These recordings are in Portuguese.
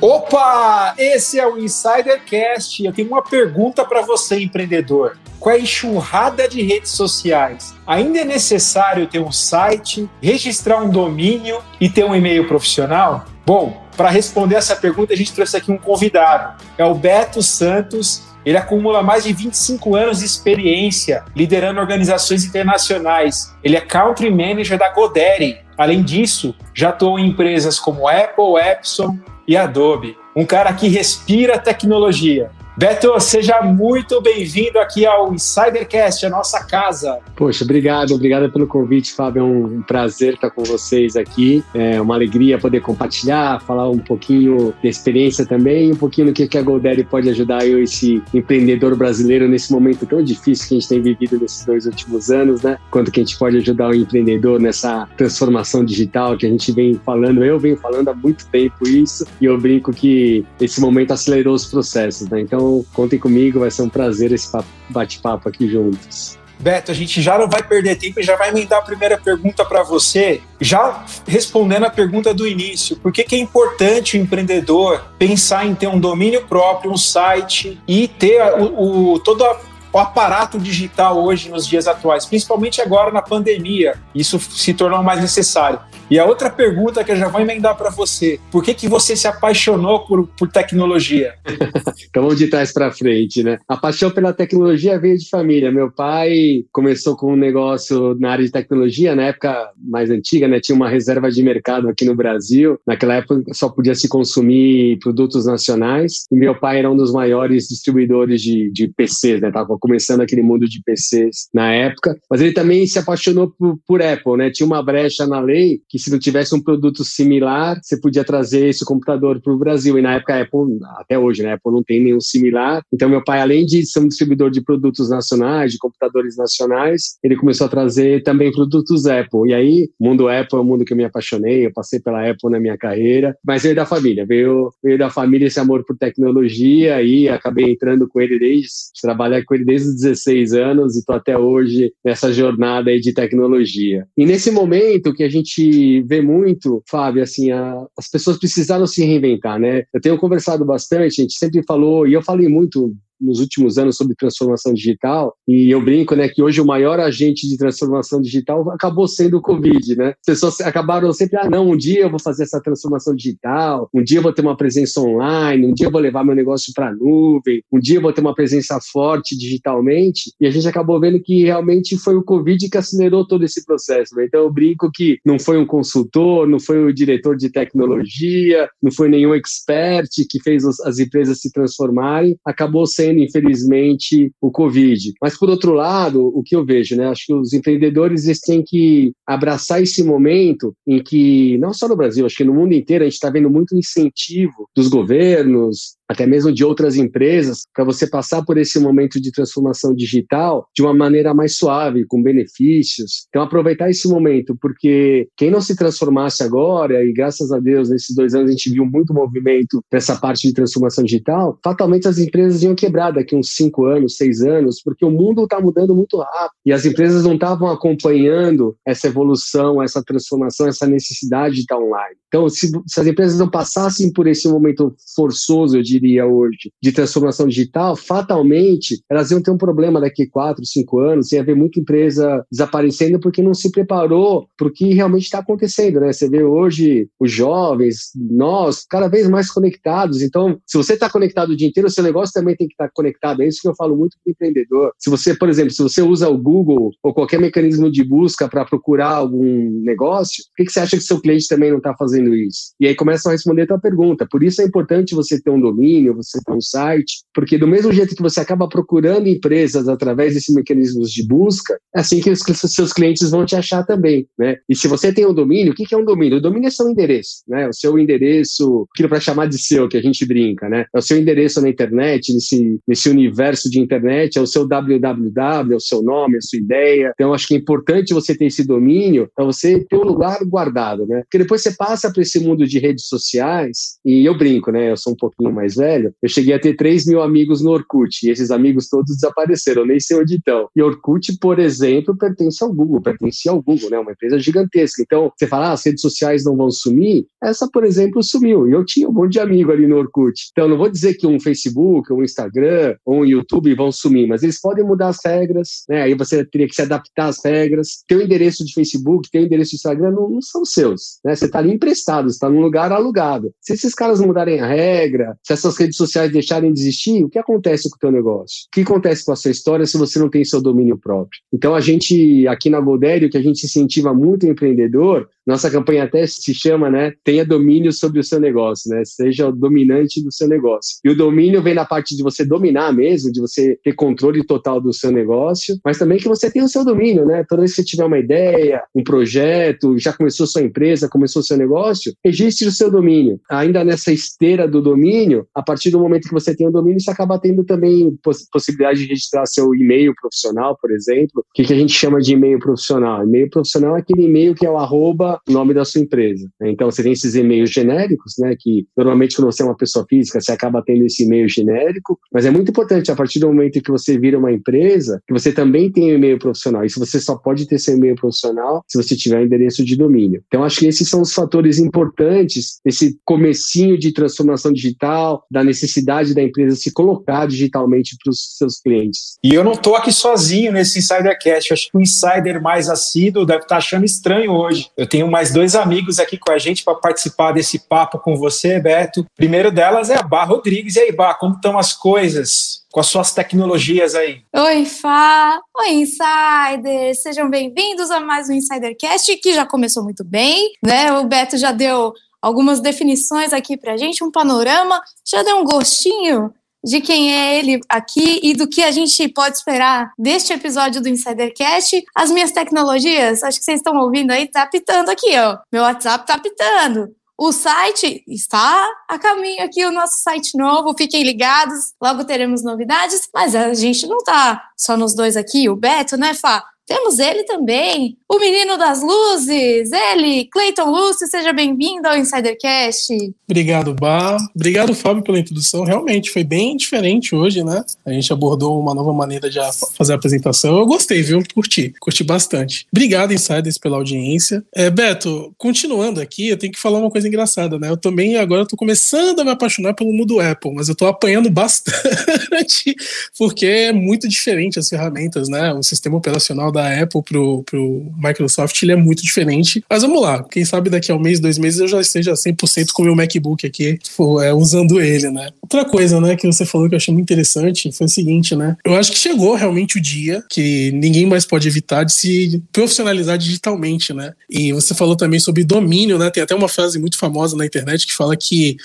Opa! Esse é o Insidercast. Eu tenho uma pergunta para você, empreendedor. Com a enxurrada de redes sociais, ainda é necessário ter um site, registrar um domínio e ter um e-mail profissional? Bom, para responder essa pergunta, a gente trouxe aqui um convidado. É o Beto Santos. Ele acumula mais de 25 anos de experiência liderando organizações internacionais. Ele é Country Manager da Godere. Além disso, já atuou em empresas como Apple, Epson e Adobe. Um cara que respira tecnologia. Beto, seja muito bem-vindo aqui ao Insidercast, a nossa casa. Poxa, obrigado, obrigado pelo convite, Fábio. É um prazer estar com vocês aqui. É uma alegria poder compartilhar, falar um pouquinho da experiência também, um pouquinho do que a Goldaddy pode ajudar eu, esse empreendedor brasileiro, nesse momento tão difícil que a gente tem vivido nesses dois últimos anos, né? Quanto que a gente pode ajudar o empreendedor nessa transformação digital que a gente vem falando, eu venho falando há muito tempo isso, e eu brinco que esse momento acelerou os processos, né? Então, então, contem comigo, vai ser um prazer esse bate-papo aqui juntos. Beto, a gente já não vai perder tempo e já vai emendar a primeira pergunta para você, já respondendo a pergunta do início. Por que, que é importante o empreendedor pensar em ter um domínio próprio, um site e ter o, o todo a o aparato digital hoje nos dias atuais, principalmente agora na pandemia. Isso se tornou mais necessário. E a outra pergunta que eu já vou emendar para você: por que, que você se apaixonou por, por tecnologia? então de trás para frente, né? A paixão pela tecnologia veio de família. Meu pai começou com um negócio na área de tecnologia, na época mais antiga, né? Tinha uma reserva de mercado aqui no Brasil. Naquela época só podia se consumir produtos nacionais. E meu pai era um dos maiores distribuidores de, de PCs, né? Tava começando aquele mundo de PCs na época. Mas ele também se apaixonou por, por Apple, né? Tinha uma brecha na lei que se não tivesse um produto similar, você podia trazer esse computador para o Brasil. E na época a Apple, até hoje, né? A Apple não tem nenhum similar. Então meu pai, além de ser um distribuidor de produtos nacionais, de computadores nacionais, ele começou a trazer também produtos Apple. E aí, o mundo Apple é um mundo que eu me apaixonei, eu passei pela Apple na minha carreira, mas veio da família, veio, veio da família esse amor por tecnologia e acabei entrando com ele desde, trabalhar com ele desde os 16 anos e estou até hoje nessa jornada aí de tecnologia. E nesse momento que a gente vê muito, Fábio, assim, a, as pessoas precisaram se reinventar, né? Eu tenho conversado bastante, a gente sempre falou, e eu falei muito nos últimos anos sobre transformação digital, e eu brinco, né, que hoje o maior agente de transformação digital acabou sendo o Covid, né? As pessoas acabaram sempre, ah, não, um dia eu vou fazer essa transformação digital, um dia eu vou ter uma presença online, um dia eu vou levar meu negócio para a nuvem, um dia eu vou ter uma presença forte digitalmente, e a gente acabou vendo que realmente foi o Covid que acelerou todo esse processo, né? Então eu brinco que não foi um consultor, não foi o diretor de tecnologia, não foi nenhum expert que fez as empresas se transformarem, acabou sendo sofrendo, infelizmente, o Covid. Mas, por outro lado, o que eu vejo, né? Acho que os empreendedores eles têm que abraçar esse momento em que, não só no Brasil, acho que no mundo inteiro, a gente está vendo muito incentivo dos governos, até mesmo de outras empresas, para você passar por esse momento de transformação digital de uma maneira mais suave, com benefícios. Então, aproveitar esse momento, porque quem não se transformasse agora, e graças a Deus, nesses dois anos a gente viu muito movimento nessa parte de transformação digital, fatalmente as empresas iam quebrar daqui uns cinco anos, seis anos, porque o mundo está mudando muito rápido e as empresas não estavam acompanhando essa evolução, essa transformação, essa necessidade de estar online. Então, se, se as empresas não passassem por esse momento forçoso, eu diria, diria hoje, de transformação digital, fatalmente elas iam ter um problema daqui quatro, cinco anos, ia haver muita empresa desaparecendo porque não se preparou para o que realmente está acontecendo, né? Você vê hoje os jovens, nós, cada vez mais conectados. Então, se você está conectado o dia inteiro, o seu negócio também tem que estar tá conectado. É isso que eu falo muito para o empreendedor. Se você, por exemplo, se você usa o Google ou qualquer mecanismo de busca para procurar algum negócio, por que, que você acha que seu cliente também não está fazendo isso? E aí começa a responder a tua pergunta. Por isso é importante você ter um domínio você tem um site, porque do mesmo jeito que você acaba procurando empresas através desses mecanismos de busca, é assim que os seus clientes vão te achar também, né? E se você tem um domínio, o que é um domínio? O domínio é seu endereço, né? O seu endereço, aquilo para chamar de seu, que a gente brinca, né? É o seu endereço na internet, nesse, nesse universo de internet, é o seu www, é o seu nome, é a sua ideia. Então, acho que é importante você ter esse domínio para você ter um lugar guardado, né? Porque depois você passa para esse mundo de redes sociais, e eu brinco, né? Eu sou um pouquinho mais mais velho, eu cheguei a ter 3 mil amigos no Orkut, e esses amigos todos desapareceram, nem sei onde estão. E Orkut, por exemplo, pertence ao Google, pertencia ao Google, né? Uma empresa gigantesca. Então, você fala, ah, as redes sociais não vão sumir, essa, por exemplo, sumiu. E eu tinha um monte de amigo ali no Orkut. Então, não vou dizer que um Facebook, um Instagram um YouTube vão sumir, mas eles podem mudar as regras, né? Aí você teria que se adaptar às regras. Teu endereço de Facebook, teu endereço de Instagram não, não são seus, né? Você está ali emprestado, está num lugar alugado. Se esses caras mudarem a regra, se essas redes sociais deixarem de existir, o que acontece com o teu negócio? O que acontece com a sua história se você não tem seu domínio próprio? Então, a gente, aqui na Goldério, que a gente incentiva muito o empreendedor, nossa campanha até se chama, né? Tenha domínio sobre o seu negócio, né? Seja o dominante do seu negócio. E o domínio vem na parte de você dominar mesmo, de você ter controle total do seu negócio, mas também que você tenha o seu domínio, né? Toda vez que você tiver uma ideia, um projeto, já começou sua empresa, começou seu negócio, registre o seu domínio. Ainda nessa esteira do domínio, a partir do momento que você tem o domínio, você acaba tendo também poss possibilidade de registrar seu e-mail profissional, por exemplo. O que, que a gente chama de e-mail profissional? E-mail profissional é aquele e-mail que é o arroba nome da sua empresa. Então, você tem esses e-mails genéricos, né, que normalmente quando você é uma pessoa física, você acaba tendo esse e-mail genérico, mas é muito importante, a partir do momento que você vira uma empresa, que você também tem um e-mail profissional. Isso você só pode ter seu e-mail profissional se você tiver endereço de domínio. Então, acho que esses são os fatores importantes, esse comecinho de transformação digital, da necessidade da empresa se colocar digitalmente para os seus clientes. E eu não estou aqui sozinho nesse Insidercast, acho que o insider mais assíduo deve estar tá achando estranho hoje. Eu tenho mais dois amigos aqui com a gente para participar desse papo com você, Beto. Primeiro delas é a Bá Rodrigues. E aí, Bá, como estão as coisas? com as suas tecnologias aí. Oi, Fá! Oi, Insiders! Sejam bem-vindos a mais um Insidercast, que já começou muito bem, né? O Beto já deu algumas definições aqui pra gente, um panorama, já deu um gostinho de quem é ele aqui e do que a gente pode esperar deste episódio do Insidercast. As minhas tecnologias, acho que vocês estão ouvindo aí, tá pitando aqui, ó. Meu WhatsApp tá pitando. O site está a caminho aqui, o nosso site novo. Fiquem ligados, logo teremos novidades. Mas a gente não tá só nos dois aqui, o Beto, né, Fá? Temos ele também, o menino das luzes, ele, Cleiton Lúcio, seja bem-vindo ao Insidercast. Obrigado, Bar. Obrigado, Fábio, pela introdução. Realmente foi bem diferente hoje, né? A gente abordou uma nova maneira de fazer a apresentação. Eu gostei, viu? Curti, curti bastante. Obrigado, Insiders, pela audiência. É, Beto, continuando aqui, eu tenho que falar uma coisa engraçada, né? Eu também agora estou começando a me apaixonar pelo mundo Apple, mas eu estou apanhando bastante porque é muito diferente as ferramentas, né? O sistema operacional da da Apple pro, pro Microsoft, ele é muito diferente. Mas vamos lá, quem sabe daqui a um mês, dois meses eu já esteja 100% com o meu MacBook aqui, for, é, usando ele, né? Outra coisa, né, que você falou que eu achei muito interessante foi o seguinte, né? Eu acho que chegou realmente o dia que ninguém mais pode evitar de se profissionalizar digitalmente, né? E você falou também sobre domínio, né? Tem até uma frase muito famosa na internet que fala que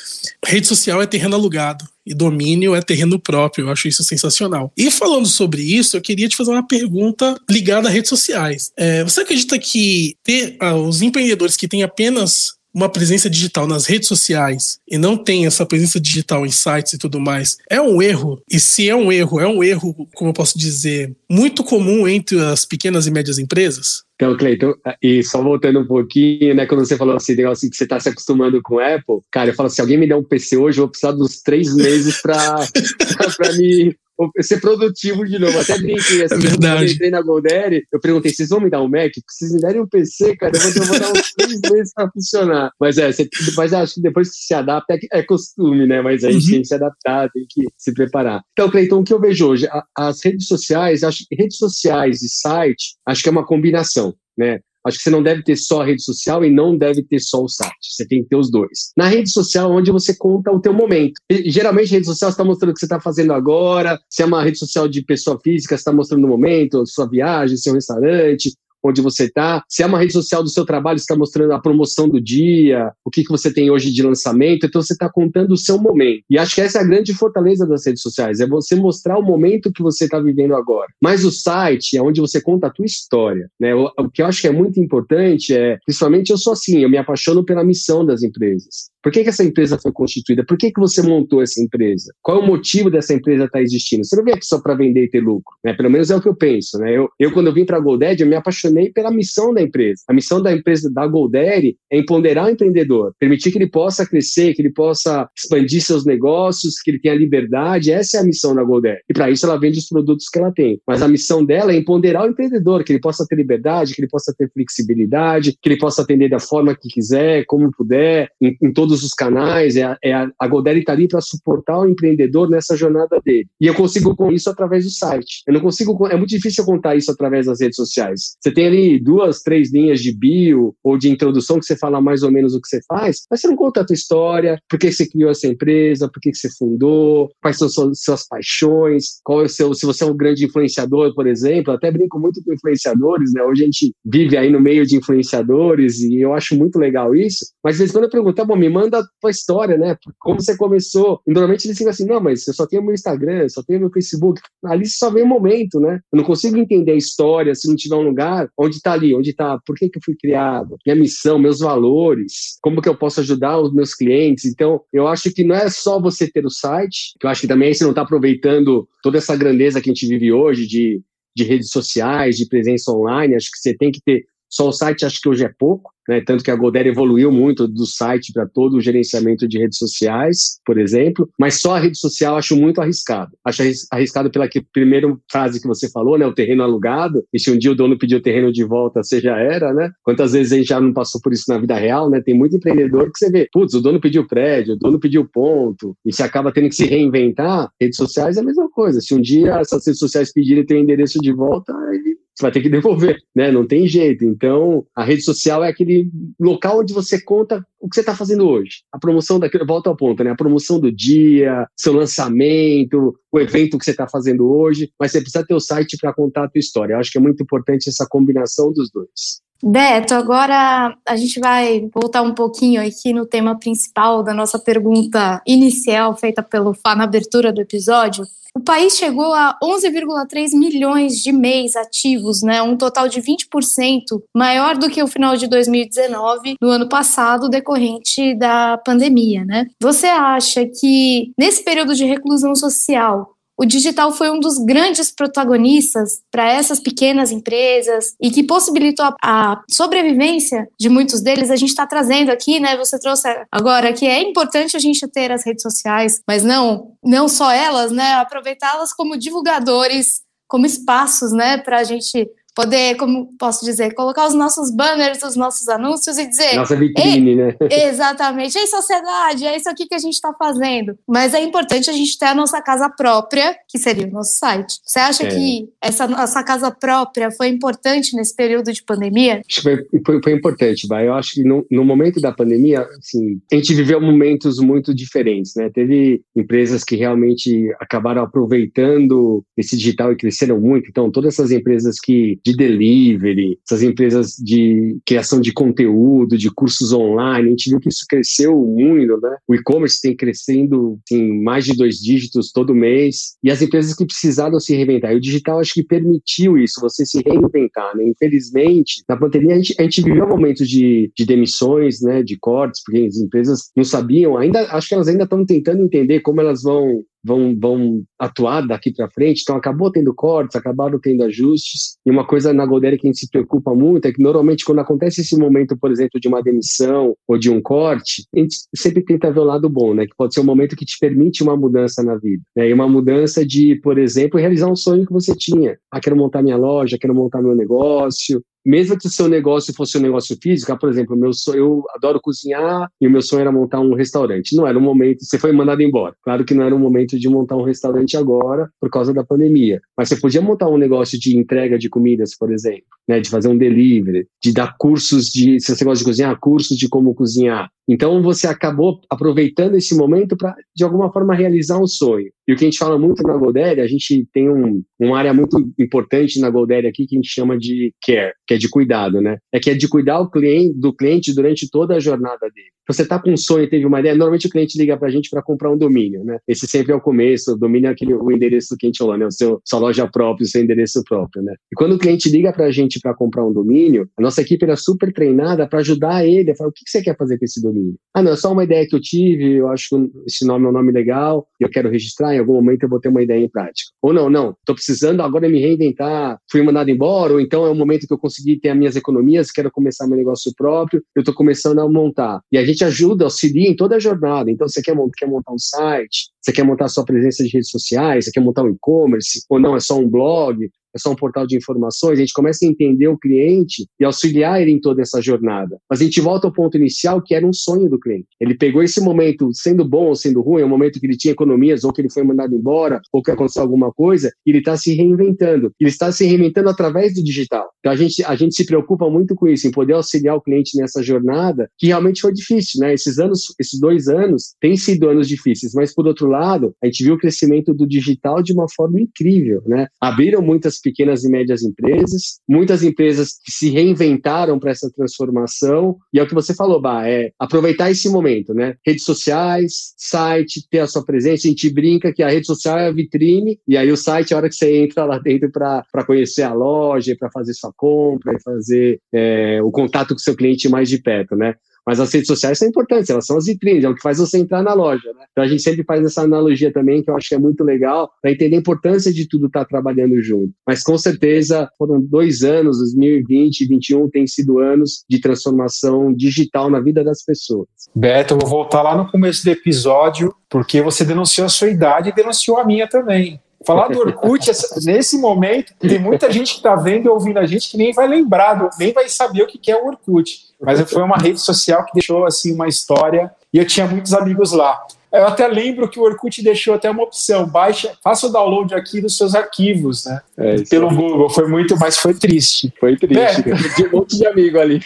rede social é terreno alugado e domínio é terreno próprio. Eu acho isso sensacional. E falando sobre isso, eu queria te fazer uma pergunta ligada a redes sociais. É, você acredita que ter ah, os empreendedores que têm apenas uma presença digital nas redes sociais e não tem essa presença digital em sites e tudo mais, é um erro. E se é um erro, é um erro, como eu posso dizer, muito comum entre as pequenas e médias empresas? Então, Cleiton, e só voltando um pouquinho, né, quando você falou assim, negócio que você está se acostumando com Apple, cara, eu falo, se alguém me der um PC hoje, eu vou precisar dos três meses para me ser produtivo de novo. Até brinquei assim, é verdade. quando eu entrei na Goldere, eu perguntei, vocês vão me dar um Mac? Se vocês me derem um PC, cara, eu vou dar uns três meses para funcionar. Mas é, você, mas acho que depois que se adapta, é, é costume, né? Mas a gente uhum. tem que se adaptar, tem que se preparar. Então, Cleiton, o que eu vejo hoje? As redes sociais, acho que redes sociais e site, acho que é uma combinação, né? Acho que você não deve ter só a rede social e não deve ter só o site. Você tem que ter os dois. Na rede social, onde você conta o teu momento. Geralmente, a rede social está mostrando o que você está fazendo agora. Se é uma rede social de pessoa física, está mostrando o momento, sua viagem, seu restaurante, onde você está. Se é uma rede social do seu trabalho, está mostrando a promoção do dia, o que, que você tem hoje de lançamento. Então, você está contando o seu momento. E acho que essa é a grande fortaleza das redes sociais, é você mostrar o momento que você está vivendo agora. Mas o site é onde você conta a tua história. Né? O, o que eu acho que é muito importante é, principalmente eu sou assim, eu me apaixono pela missão das empresas. Por que, que essa empresa foi constituída? Por que, que você montou essa empresa? Qual é o motivo dessa empresa estar tá existindo? Você não vem aqui só para vender e ter lucro, né? Pelo menos é o que eu penso, né? Eu, eu quando eu vim para a GoDaddy, eu me apaixonei pela missão da empresa. A missão da empresa da GoDaddy é empoderar o empreendedor, permitir que ele possa crescer, que ele possa expandir seus negócios, que ele tenha liberdade. Essa é a missão da GoDaddy. E para isso ela vende os produtos que ela tem. Mas a missão dela é empoderar o empreendedor, que ele possa ter liberdade, que ele possa ter flexibilidade, que ele possa atender da forma que quiser, como puder, em, em todos os canais. É a, é a, a está ali para suportar o empreendedor nessa jornada dele. E eu consigo com isso através do site. Eu não consigo, é muito difícil contar isso através das redes sociais. Você tem ali duas, três linhas de bio ou de introdução que você fala mais ou menos o que você faz, mas você não conta a tua história, por que você criou essa empresa, por que você fundou, quais são suas, suas paixões, qual é o seu, se você é um grande influenciador, por exemplo, até brinco muito com influenciadores, né? Hoje a gente vive aí no meio de influenciadores e eu acho muito legal isso. Mas às vezes quando eu pergunto, tá bom, me manda a tua história, né? Como você começou? E, normalmente eles ficam assim, não, mas eu só tenho meu Instagram, só tenho meu Facebook. Ali só vem o momento, né? Eu não consigo entender a história se não tiver um lugar onde tá ali, onde tá, por que que eu fui criado, minha missão, meus valores, como que eu posso ajudar os meus clientes. Então, eu acho que não é só você ter o site, que eu acho que também você não está aproveitando toda essa grandeza que a gente vive hoje de, de redes sociais, de presença online. Acho que você tem que ter só o site, acho que hoje é pouco né? Tanto que a Godera evoluiu muito do site para todo o gerenciamento de redes sociais, por exemplo, mas só a rede social acho muito arriscado. Acho arriscado pela que, primeira frase que você falou, né? O terreno alugado, e se um dia o dono pedir o terreno de volta, você já era, né? Quantas vezes a gente já não passou por isso na vida real, né? Tem muito empreendedor que você vê, putz, o dono pediu prédio, o dono pediu ponto, e você acaba tendo que se reinventar. Redes sociais é a mesma coisa. Se um dia essas redes sociais pedirem teu endereço de volta, ele você vai ter que devolver, né? Não tem jeito. Então, a rede social é aquele local onde você conta o que você está fazendo hoje. A promoção daquilo, volta ao ponto, né? A promoção do dia, seu lançamento, o evento que você está fazendo hoje, mas você precisa ter o site para contar a tua história. Eu acho que é muito importante essa combinação dos dois. Beto, agora a gente vai voltar um pouquinho aqui no tema principal da nossa pergunta inicial feita pelo Fá na abertura do episódio, o país chegou a 11,3 milhões de MEIs ativos, né? um total de 20% maior do que o final de 2019, no ano passado, decorrente da pandemia. Né? Você acha que, nesse período de reclusão social, o digital foi um dos grandes protagonistas para essas pequenas empresas e que possibilitou a, sobrevivência de muitos deles. A gente está trazendo aqui, né? Você trouxe agora que é importante a gente ter as redes sociais, mas não, não só elas, né? Aproveitá-las como divulgadores, como espaços, né? Para a gente poder, como posso dizer, colocar os nossos banners, os nossos anúncios e dizer. Nossa vitrine, né? Exatamente. Ei, sociedade, é isso aqui que a gente está fazendo. Mas é importante a gente ter a nossa casa própria, que seria o nosso site. Você acha é. que essa nossa casa própria foi importante nesse período de pandemia? Acho que foi, foi, foi importante, vai. Eu acho que no, no, momento da pandemia, assim, a gente viveu momentos muito diferentes, né? Teve empresas que realmente acabaram aproveitando esse digital e cresceram muito. Então, todas essas empresas que de delivery, essas empresas de criação de conteúdo, de cursos online, a gente viu que isso cresceu muito, né? O e-commerce tem crescendo em mais de dois dígitos todo mês, e as empresas que precisaram se reinventar. E o digital acho que permitiu isso, você se reinventar, né? Infelizmente, na pandemia a gente, a gente viveu momentos de, de demissões, né? De cortes, porque as empresas não sabiam, ainda acho que elas ainda estão tentando entender como elas vão vão, vão atuar daqui para frente, então acabou tendo cortes, acabaram tendo ajustes, e uma coisa na Goldera que a gente se preocupa muito é que normalmente quando acontece esse momento, por exemplo, de uma demissão ou de um corte, a gente sempre tenta ver o lado bom, né, que pode ser um momento que te permite uma mudança na vida, né, e uma mudança de, por exemplo, realizar um sonho que você tinha, ah, quero montar minha loja, quero montar meu negócio, mesmo que o seu negócio fosse um negócio físico, ah, por exemplo, meu sonho, eu adoro cozinhar e o meu sonho era montar um restaurante. Não era um momento, você foi mandado embora. Claro que não era um momento de montar um restaurante agora por causa da pandemia, mas você podia montar um negócio de entrega de comidas, por exemplo, né, de fazer um delivery, de dar cursos de, se você gosta de cozinhar, cursos de como cozinhar. Então você acabou aproveitando esse momento para, de alguma forma, realizar um sonho. E o que a gente fala muito na Goldere, a gente tem um, uma área muito importante na Goldere aqui que a gente chama de care, que é de cuidado, né? É que é de cuidar cliente, do cliente durante toda a jornada dele. Você está com um sonho, teve uma ideia, normalmente o cliente liga para a gente para comprar um domínio, né? Esse sempre é o começo, o domínio é aquele, o endereço que a gente né? O seu, sua loja própria, o seu endereço próprio, né? E quando o cliente liga para a gente para comprar um domínio, a nossa equipe era super treinada para ajudar ele a falar, o que, que você quer fazer com esse domínio? Ah, não, é só uma ideia que eu tive, eu acho que esse nome é um nome legal, eu quero registrar, em algum momento eu vou ter uma ideia em prática. Ou não, não, estou precisando agora me reinventar, fui mandado embora, ou então é o momento que eu consegui ter as minhas economias, quero começar meu negócio próprio, eu estou começando a montar. E a gente ajuda, auxilia em toda a jornada. Então, você quer, quer montar um site, você quer montar sua presença de redes sociais, você quer montar um e-commerce, ou não, é só um blog, é só um portal de informações, a gente começa a entender o cliente e auxiliar ele em toda essa jornada. Mas a gente volta ao ponto inicial, que era um sonho do cliente. Ele pegou esse momento, sendo bom ou sendo ruim, é um momento que ele tinha economias, ou que ele foi mandado embora, ou que aconteceu alguma coisa, e ele está se reinventando. Ele está se reinventando através do digital. Então a gente, a gente se preocupa muito com isso, em poder auxiliar o cliente nessa jornada, que realmente foi difícil, né? Esses anos, esses dois anos, têm sido anos difíceis, mas por outro lado, a gente viu o crescimento do digital de uma forma incrível, né? Abriram muitas pequenas e médias empresas, muitas empresas que se reinventaram para essa transformação, e é o que você falou, Bah, é aproveitar esse momento, né? Redes sociais, site, ter a sua presença, a gente brinca que a rede social é a vitrine, e aí o site a hora que você entra lá dentro para conhecer a loja, para fazer sua compra, e fazer é, o contato com seu cliente mais de perto, né? Mas as redes sociais são importantes, elas são as vitrines, é o que faz você entrar na loja. Né? Então a gente sempre faz essa analogia também, que eu acho que é muito legal, para entender a importância de tudo estar tá trabalhando junto. Mas com certeza foram dois anos, 2020 e 2021, têm sido anos de transformação digital na vida das pessoas. Beto, eu vou voltar lá no começo do episódio, porque você denunciou a sua idade e denunciou a minha também. Falar do Orkut, nesse momento, tem muita gente que está vendo e ouvindo a gente que nem vai lembrar, nem vai saber o que é o Orkut. Mas foi uma rede social que deixou assim uma história e eu tinha muitos amigos lá. Eu até lembro que o Orkut deixou até uma opção, baixa, faça o download aqui dos seus arquivos, né? É, Pelo Google. Foi muito, mas foi triste. Foi triste. É. um monte de amigo ali.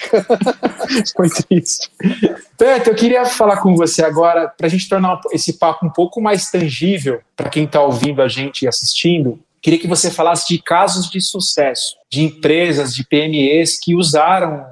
foi triste. Beto, eu queria falar com você agora, para a gente tornar esse papo um pouco mais tangível para quem está ouvindo a gente e assistindo. Queria que você falasse de casos de sucesso, de empresas, de PMEs que usaram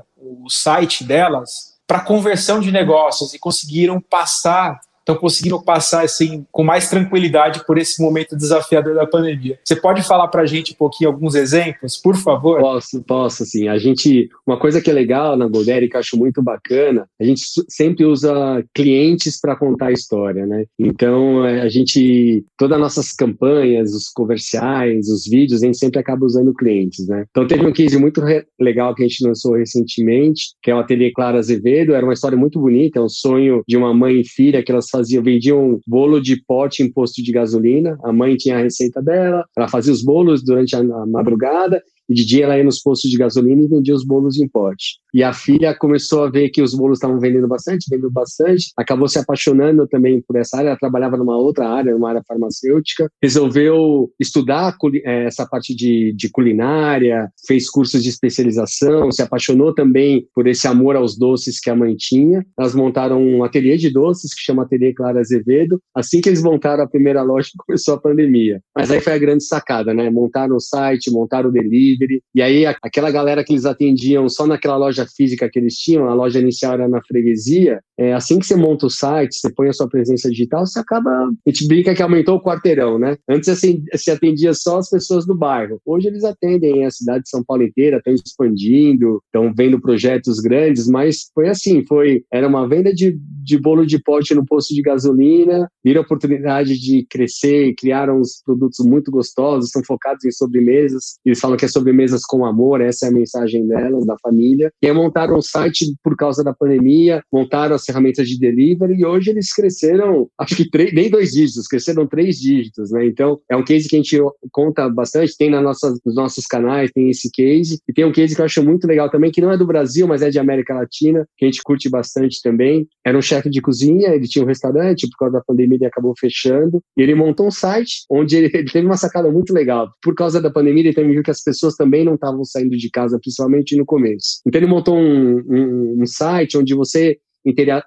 o site delas para conversão de negócios e conseguiram passar estão conseguindo passar assim com mais tranquilidade por esse momento desafiador da pandemia. Você pode falar para a gente um pouquinho alguns exemplos, por favor? Posso, posso, sim. A gente, uma coisa que é legal na Golderi, que eu acho muito bacana, a gente sempre usa clientes para contar a história, né? Então, é, a gente, todas as nossas campanhas, os comerciais, os vídeos, a gente sempre acaba usando clientes, né? Então, teve um case muito legal que a gente lançou recentemente, que é o Ateliê Clara Azevedo, era uma história muito bonita, é um sonho de uma mãe e filha que elas faziam, vendiam bolo de pote em posto de gasolina. A mãe tinha a receita dela, ela fazia os bolos durante a, madrugada de dia ela ia nos postos de gasolina e vendia os bolos em pote. E a filha começou a ver que os bolos estavam vendendo bastante, vendendo bastante, acabou se apaixonando também por essa área, ela trabalhava numa outra área, numa área farmacêutica, resolveu estudar é, essa parte de, de culinária, fez cursos de especialização, se apaixonou também por esse amor aos doces que a mãe tinha. Elas montaram um ateliê de doces que chama Ateliê Clara Azevedo. Assim que eles montaram a primeira loja, começou a pandemia. Mas aí foi a grande sacada, né? Montaram o site, montaram o delivery, delivery. E aí, aquela galera que eles atendiam só naquela loja física que eles tinham, a loja inicial era na freguesia, é, assim que você monta o site, você põe a sua presença digital, você acaba. A gente brinca que aumentou o quarteirão, né? Antes assim, se atendia só as pessoas do bairro. Hoje eles atendem a cidade de São Paulo inteira, estão expandindo, estão vendo projetos grandes, mas foi assim: foi era uma venda de, de bolo de pote no posto de gasolina, viram a oportunidade de crescer, criaram uns produtos muito gostosos, são focados em sobremesas. Eles falam que é sobremesas com amor, essa é a mensagem delas, da família. E aí montaram um site por causa da pandemia, montaram as ferramentas de delivery e hoje eles cresceram, acho que nem dois dígitos, cresceram três dígitos, né? Então, é um case que a gente conta bastante, tem na nossa, nos nossos canais, tem esse case. E tem um case que eu acho muito legal também, que não é do Brasil, mas é de América Latina, que a gente curte bastante também. Era um chefe de cozinha, ele tinha um restaurante, por causa da pandemia ele acabou fechando, e ele montou um site onde ele teve uma sacada muito legal. Por causa da pandemia, ele também viu que as pessoas também não estavam saindo de casa, principalmente no começo. Então, ele montou um, um, um site onde você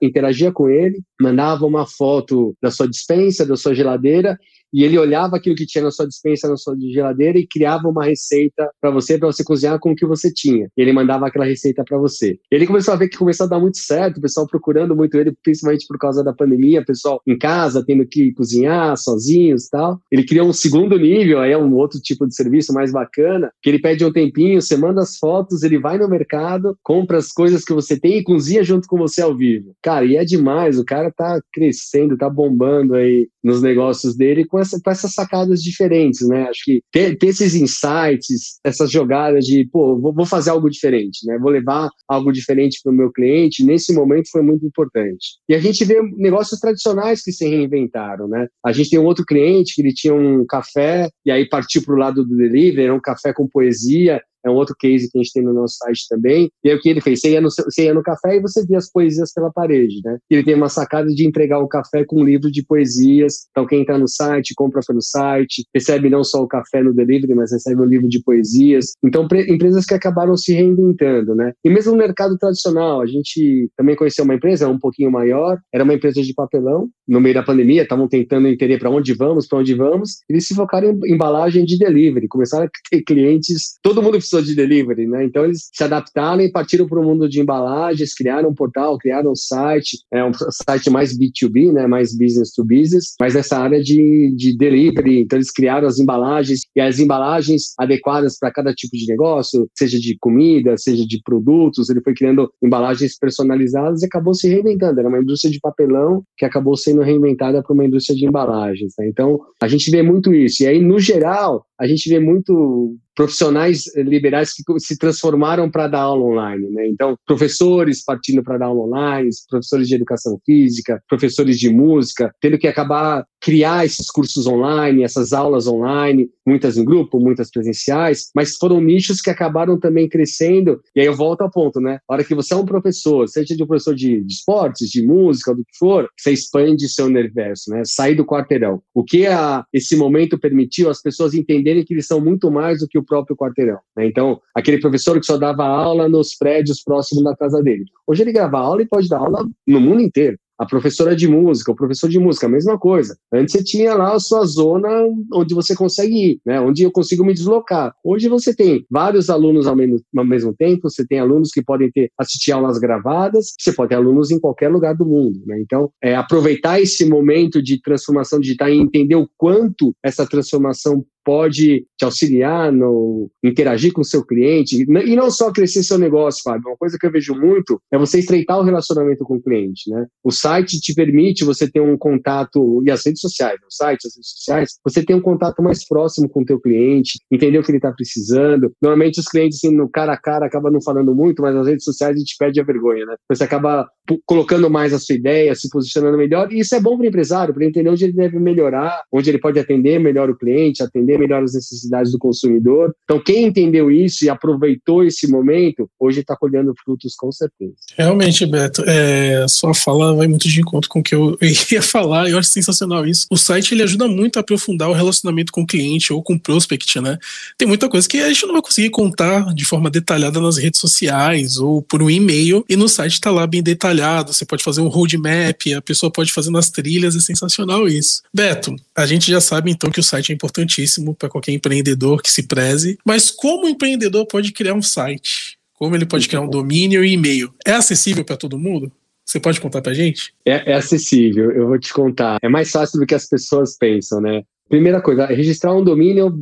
interagia com ele, mandava uma foto da sua dispensa, da sua geladeira, e ele olhava aquilo que tinha na sua dispensa, na sua geladeira e criava uma receita para você, para você cozinhar com o que você tinha. E ele mandava aquela receita para você. Ele começou a ver que começou a dar muito certo, o pessoal procurando muito ele, principalmente por causa da pandemia, o pessoal em casa tendo que cozinhar sozinhos tal. Ele criou um segundo nível, aí é um outro tipo de serviço mais bacana, que ele pede um tempinho, você manda as fotos, ele vai no mercado, compra as coisas que você tem e cozinha junto com você ao vivo. Cara, e é demais, o cara tá crescendo, tá bombando aí nos negócios dele com, essa, com essas sacadas diferentes, né? Acho que ter, ter esses insights, essas jogadas de, pô, vou, vou fazer algo diferente, né? Vou levar algo diferente para o meu cliente, nesse momento foi muito importante. E a gente vê negócios tradicionais que se reinventaram, né? A gente tem um outro cliente que ele tinha um café e aí partiu para o lado do delivery, era um café com poesia, é um outro case que a gente tem no nosso site também. E aí o que ele fez? Você ia no, você ia no café e você via as poesias pela parede, né? Ele tem uma sacada de entregar o café com um livro de poesias. Então quem está no site, compra pelo site, recebe não só o café no delivery, mas recebe um livro de poesias. Então empresas que acabaram se reinventando, né? E mesmo no mercado tradicional, a gente também conheceu uma empresa um pouquinho maior, era uma empresa de papelão. No meio da pandemia, estavam tentando entender para onde vamos, para onde vamos. Eles se focaram em embalagem de delivery, começaram a ter clientes, todo mundo precisou de delivery, né? Então eles se adaptaram e partiram para o mundo de embalagens, criaram um portal, criaram um site, é um site mais B2B, né? Mais business to business, mas nessa área de, de delivery. Então eles criaram as embalagens e as embalagens adequadas para cada tipo de negócio, seja de comida, seja de produtos. Ele foi criando embalagens personalizadas e acabou se reinventando. Era uma indústria de papelão que acabou sendo reinventada para uma indústria de embalagens. Né? Então a gente vê muito isso. E aí, no geral, a gente vê muito profissionais liberais que se transformaram para dar aula online, né? Então, professores partindo para dar aula online, professores de educação física, professores de música, tendo que acabar criar esses cursos online, essas aulas online, muitas em grupo, muitas presenciais, mas foram nichos que acabaram também crescendo. E aí eu volto ao ponto, né? A hora que você é um professor, seja de um professor de, de esportes, de música, do que for, você expande seu universo, né? Sai do quarteirão. O que a, esse momento permitiu as pessoas entenderem que eles são muito mais do que o próprio quarteirão. Né? Então, aquele professor que só dava aula nos prédios próximos da casa dele. Hoje ele grava aula e pode dar aula no mundo inteiro a professora de música, o professor de música, a mesma coisa. Antes você tinha lá a sua zona onde você consegue ir, né? onde eu consigo me deslocar. Hoje você tem vários alunos ao mesmo, ao mesmo tempo, você tem alunos que podem ter assistir aulas gravadas, você pode ter alunos em qualquer lugar do mundo. Né? Então, é, aproveitar esse momento de transformação digital e entender o quanto essa transformação pode te auxiliar no interagir com o seu cliente e não só crescer seu negócio, Fábio. Uma coisa que eu vejo muito é você estreitar o relacionamento com o cliente, né? O site te permite você ter um contato e as redes sociais, o site, as redes sociais, você tem um contato mais próximo com o teu cliente, entender o que ele está precisando. Normalmente os clientes assim, no cara a cara acabam não falando muito, mas nas redes sociais a gente perde a vergonha, né? Você acaba colocando mais a sua ideia, se posicionando melhor, e isso é bom para o empresário, para entender onde ele deve melhorar, onde ele pode atender melhor o cliente, atender melhor as necessidades do consumidor. Então, quem entendeu isso e aproveitou esse momento, hoje está colhendo frutos com certeza. Realmente, Beto, é, sua fala vai muito de encontro com o que eu ia falar, eu acho sensacional isso. O site ele ajuda muito a aprofundar o relacionamento com o cliente ou com o prospect, né? Tem muita coisa que a gente não vai conseguir contar de forma detalhada nas redes sociais ou por um e-mail, e no site está lá bem detalhado, você pode fazer um roadmap, a pessoa pode fazer nas trilhas, é sensacional isso. Beto, a gente já sabe então que o site é importantíssimo para qualquer empreendedor que se preze, mas como o empreendedor pode criar um site? Como ele pode criar um domínio e e-mail? É acessível para todo mundo? Você pode contar para gente? É, é, acessível, eu vou te contar. É mais fácil do que as pessoas pensam, né? Primeira coisa, registrar um domínio,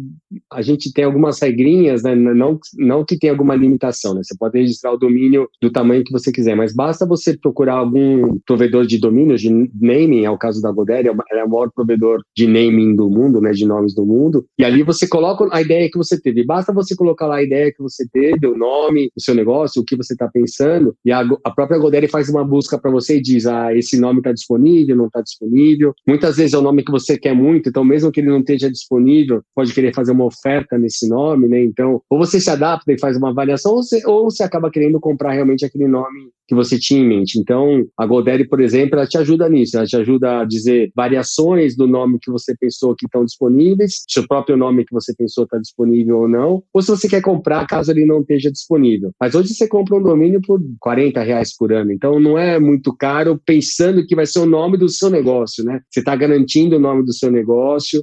a gente tem algumas regrinhas, né? não, não que tenha alguma limitação, né? Você pode registrar o domínio do tamanho que você quiser, mas basta você procurar algum provedor de domínios, de naming, é o caso da Godaddy, é o maior provedor de naming do mundo, né? De nomes do mundo, e ali você coloca a ideia que você teve. Basta você colocar lá a ideia que você teve, o nome, o seu negócio, o que você está pensando, e a, a própria Godaddy faz uma busca para você e diz, ah, esse nome está disponível, não está disponível. Muitas vezes é o nome que você quer muito, então mesmo que que ele não esteja disponível, pode querer fazer uma oferta nesse nome, né? Então, ou você se adapta e faz uma avaliação, ou você, ou você acaba querendo comprar realmente aquele nome que você tinha em mente. Então, a GoDaddy, por exemplo, ela te ajuda nisso, ela te ajuda a dizer variações do nome que você pensou que estão disponíveis, se o próprio nome que você pensou está disponível ou não, ou se você quer comprar caso ele não esteja disponível. Mas hoje você compra um domínio por 40 reais por ano, então não é muito caro pensando que vai ser o nome do seu negócio, né? Você está garantindo o nome do seu negócio,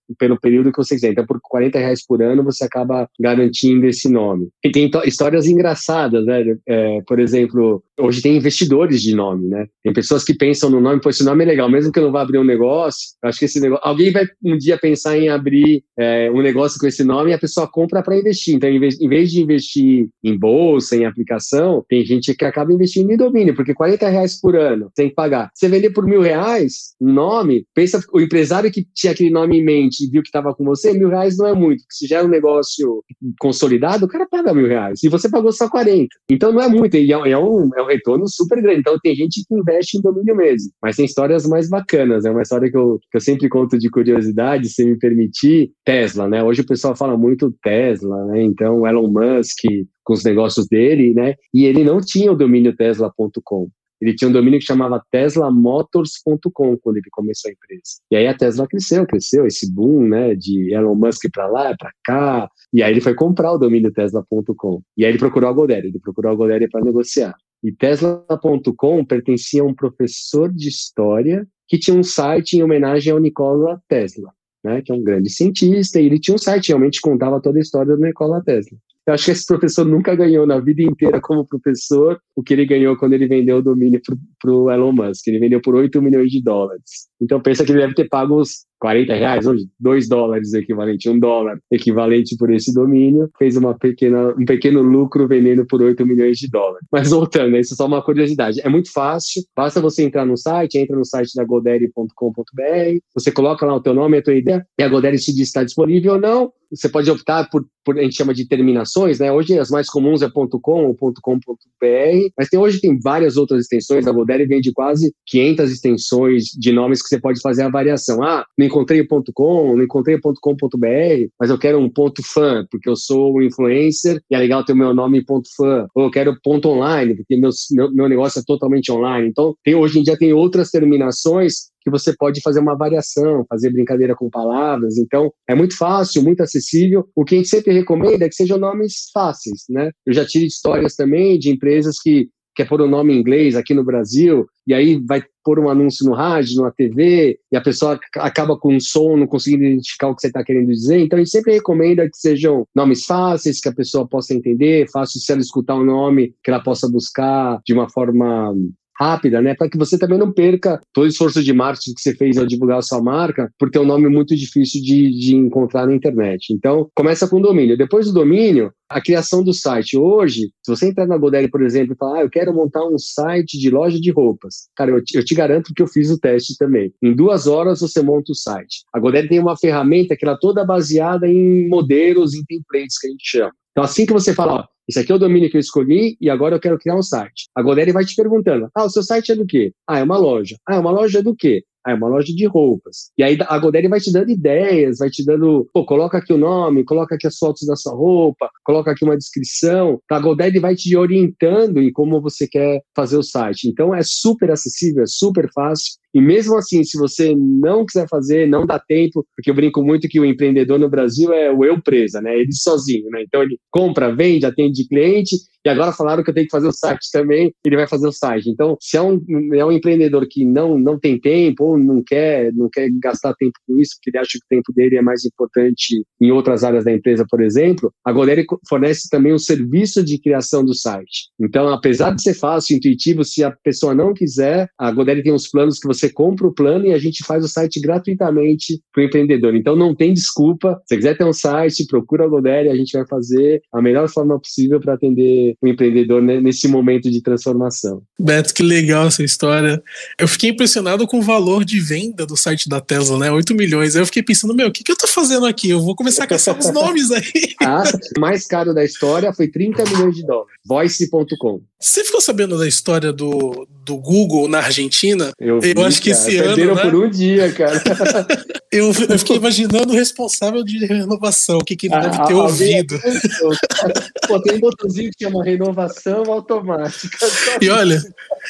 pelo período que você quiser. Então, por 40 reais por ano, você acaba garantindo esse nome. E tem histórias engraçadas, né? É, por exemplo, hoje tem investidores de nome, né? Tem pessoas que pensam no nome, pô, esse nome é legal, mesmo que eu não vá abrir um negócio, acho que esse negócio. Alguém vai um dia pensar em abrir é, um negócio com esse nome e a pessoa compra para investir. Então, em vez, em vez de investir em bolsa, em aplicação, tem gente que acaba investindo em domínio, porque 40 reais por ano tem que pagar. Você vender por mil reais, nome, pensa, o empresário que tinha aquele nome em mente e viu que estava com você, mil reais não é muito. Se já é um negócio consolidado, o cara paga mil reais. E você pagou só 40. Então não é muito, e é, é, um, é um retorno super grande. Então tem gente que investe em domínio mesmo. Mas tem histórias mais bacanas. É uma história que eu, que eu sempre conto de curiosidade, se me permitir. Tesla, né? Hoje o pessoal fala muito Tesla, né? Então Elon Musk com os negócios dele, né? E ele não tinha o domínio tesla.com. Ele tinha um domínio que chamava teslamotors.com quando ele começou a empresa. E aí a Tesla cresceu, cresceu, esse boom, né, de Elon Musk para lá, para cá. E aí ele foi comprar o domínio tesla.com. E aí ele procurou a Godaddy, ele procurou a Godaddy para negociar. E tesla.com pertencia a um professor de história que tinha um site em homenagem ao Nikola Tesla. Né, que é um grande cientista, e ele tinha um site realmente contava toda a história do Nikola Tesla. Eu acho que esse professor nunca ganhou na vida inteira como professor o que ele ganhou quando ele vendeu o domínio para o Elon Musk. Ele vendeu por 8 milhões de dólares. Então pensa que ele deve ter pago os 40 reais, hoje, 2 dólares equivalente, 1 dólar equivalente por esse domínio, fez uma pequena, um pequeno lucro vendendo por 8 milhões de dólares. Mas voltando, isso é só uma curiosidade. É muito fácil, basta você entrar no site, entra no site da godaddy.com.br, você coloca lá o teu nome, a tua ideia, e a Godaddy se diz se está disponível ou não. Você pode optar por, por, a gente chama de terminações, né? Hoje as mais comuns é .com ou .com.br, mas tem, hoje tem várias outras extensões, a Godaddy vende quase 500 extensões de nomes que você pode fazer a variação. Ah, no encontrei .com, não encontrei .com.br, mas eu quero um .fã, porque eu sou um influencer e é legal ter o meu nome em .fã. Ou eu quero ponto .online, porque meu, meu, meu negócio é totalmente online. Então, tem, hoje em dia tem outras terminações que você pode fazer uma variação, fazer brincadeira com palavras. Então, é muito fácil, muito acessível. O que a gente sempre recomenda é que sejam nomes fáceis, né? Eu já tive histórias também de empresas que quer pôr o um nome em inglês aqui no Brasil, e aí vai pôr um anúncio no rádio, numa TV, e a pessoa acaba com um som, não conseguindo identificar o que você está querendo dizer. Então, a gente sempre recomenda que sejam nomes fáceis, que a pessoa possa entender, fácil se ela escutar o um nome, que ela possa buscar de uma forma rápida, né? Para que você também não perca todo o esforço de marketing que você fez ao divulgar a sua marca, por ter um nome muito difícil de, de encontrar na internet. Então, começa com o domínio. Depois do domínio, a criação do site. Hoje, se você entrar na Godaddy, por exemplo, e falar, ah, eu quero montar um site de loja de roupas. Cara, eu te, eu te garanto que eu fiz o teste também. Em duas horas você monta o site. A Godaddy tem uma ferramenta que ela é toda baseada em modelos, em templates, que a gente chama. Então, assim que você fala, ó, esse aqui é o domínio que eu escolhi e agora eu quero criar um site. Agora ele vai te perguntando: ah, o seu site é do quê? Ah, é uma loja. Ah, é uma loja do quê? Ah, é uma loja de roupas. E aí a Godaddy vai te dando ideias, vai te dando, pô, coloca aqui o nome, coloca aqui as fotos da sua roupa, coloca aqui uma descrição. A Godaddy vai te orientando em como você quer fazer o site. Então é super acessível, é super fácil. E mesmo assim, se você não quiser fazer, não dá tempo, porque eu brinco muito que o empreendedor no Brasil é o eu presa, né? Ele sozinho, né? Então ele compra, vende, atende cliente, e agora falaram que eu tenho que fazer o site também, ele vai fazer o site. Então, se é um, é um empreendedor que não, não tem tempo, ou não quer, não quer gastar tempo com isso, porque ele acha que o tempo dele é mais importante em outras áreas da empresa, por exemplo, a Goleri fornece também um serviço de criação do site. Então, apesar de ser fácil, intuitivo, se a pessoa não quiser, a Goleri tem uns planos que você você compra o plano e a gente faz o site gratuitamente para o empreendedor. Então não tem desculpa. Se quiser ter um site, procura a Godere, a gente vai fazer a melhor forma possível para atender o empreendedor nesse momento de transformação. Beto, que legal essa história. Eu fiquei impressionado com o valor de venda do site da Tesla, né? 8 milhões. Aí eu fiquei pensando, meu, o que, que eu tô fazendo aqui? Eu vou começar a caçar os nomes aí. Ah, mais caro da história foi 30 milhões de dólares. Voice.com. Você ficou sabendo da história do, do Google na Argentina? Eu, vi, eu acho que cara. esse ano. Né? por um dia, cara. eu, eu, fiquei imaginando o responsável de renovação, o que, que ele ah, deve ter ouvido. Pô, tem um botãozinho que chama renovação automática. E olha,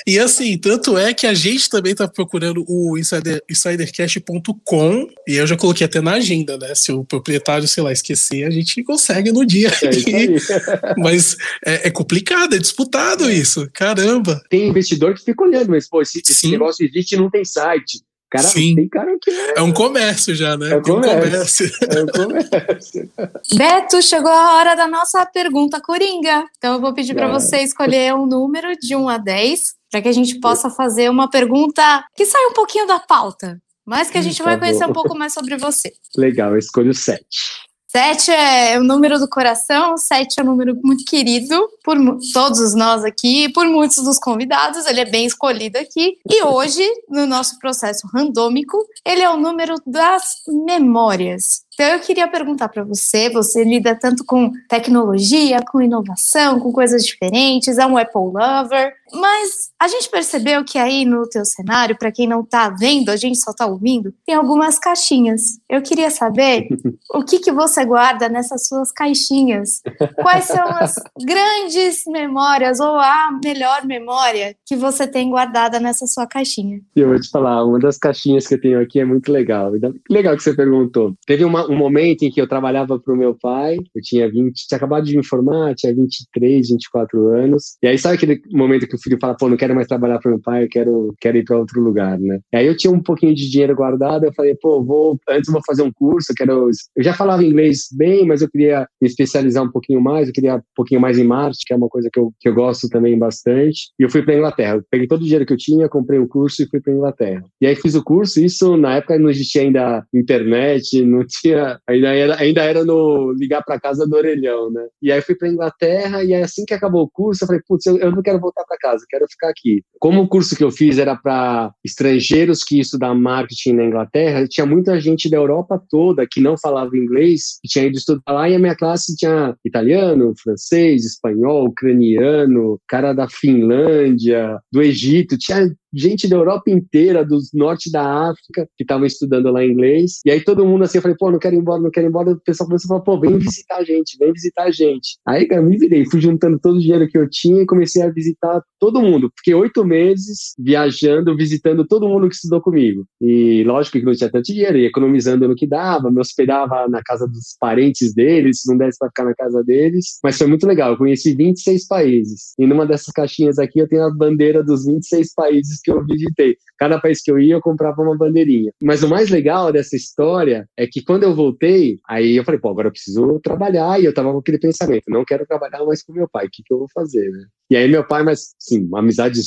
e assim, tanto é que a gente também tá procurando o insider, insidercash.com, e eu já coloquei até na agenda, né? Se o proprietário, sei lá, esquecer, a gente consegue no dia. É Mas é, é complicado, é disputado isso. Caramba. Tem investidor que fica olhando, mas, pô, esse, esse negócio existe e não tem site. Cara, Sim. tem cara que é, É um comércio já, né? É um comércio. é um comércio. Beto, chegou a hora da nossa pergunta coringa. Então eu vou pedir para você escolher um número de 1 a 10, para que a gente possa fazer uma pergunta que saia um pouquinho da pauta, mas que a gente Tá vai conhecer bom. um pouco mais sobre você. Legal, eu escolho sete. Sete é o número do coração, sete é um número muito querido por todos nós aqui, por muitos dos convidados, ele é bem escolhido aqui. E hoje, no nosso processo randômico, ele é o número das memórias. Então eu queria perguntar para você, você lida tanto com tecnologia, com inovação, com coisas diferentes, é um Apple lover, mas a gente percebeu que aí no teu cenário, para quem não está vendo, a gente só está ouvindo, tem algumas caixinhas. Eu queria saber o que, que você guarda nessas suas caixinhas? Quais são as grandes memórias ou a melhor memória que você tem guardada nessa sua caixinha? Eu vou te falar, uma das caixinhas que eu tenho aqui é muito legal. Legal que você perguntou. Teve uma- um momento em que eu trabalhava para o meu pai, eu tinha 20, tinha acabado de me formar, tinha 23, 24 anos. E aí sabe aquele momento que o filho fala, pô, não quero mais trabalhar para meu pai, eu quero, quero ir para outro lugar, né? E aí eu tinha um pouquinho de dinheiro guardado, eu falei, pô, vou, antes vou fazer um curso, eu quero, eu já falava inglês bem, mas eu queria me especializar um pouquinho mais, eu queria um pouquinho mais em marketing, que é uma coisa que eu, que eu gosto também bastante. E eu fui para Inglaterra. Eu peguei todo o dinheiro que eu tinha, comprei um curso e fui para Inglaterra. E aí fiz o curso, isso na época não existia ainda internet, não tinha, ainda era, ainda era no ligar para casa do orelhão, né? E aí fui para Inglaterra e aí assim que acabou o curso, eu falei, putz, eu, eu não quero voltar para casa, quero ficar aqui. Como o curso que eu fiz era para estrangeiros que estudar marketing na Inglaterra, tinha muita gente da Europa toda que não falava inglês, que tinha ido estudar lá e a minha classe tinha italiano, francês, espanhol, ucraniano, cara da Finlândia, do Egito, tinha gente da Europa inteira, do norte da África, que estavam estudando lá inglês. E aí todo mundo assim, eu falei, pô, não quero ir embora, não quero ir embora. O pessoal começou a falar, pô, vem visitar a gente, vem visitar a gente. Aí, cara, me virei, fui juntando todo o dinheiro que eu tinha e comecei a visitar todo mundo. Fiquei oito meses viajando, visitando todo mundo que estudou comigo. E lógico que não tinha tanto dinheiro, ia economizando no que dava, me hospedava na casa dos parentes deles, se não desse pra ficar na casa deles. Mas foi muito legal, eu conheci 26 países. E numa dessas caixinhas aqui eu tenho a bandeira dos 26 países que eu visitei. Cada país que eu ia, eu comprava uma bandeirinha. Mas o mais legal dessa história é que quando eu voltei, aí eu falei, pô, agora eu preciso trabalhar. E eu tava com aquele pensamento, não quero trabalhar mais com meu pai, o que, que eu vou fazer, né? E aí meu pai, mas, sim, uma amizade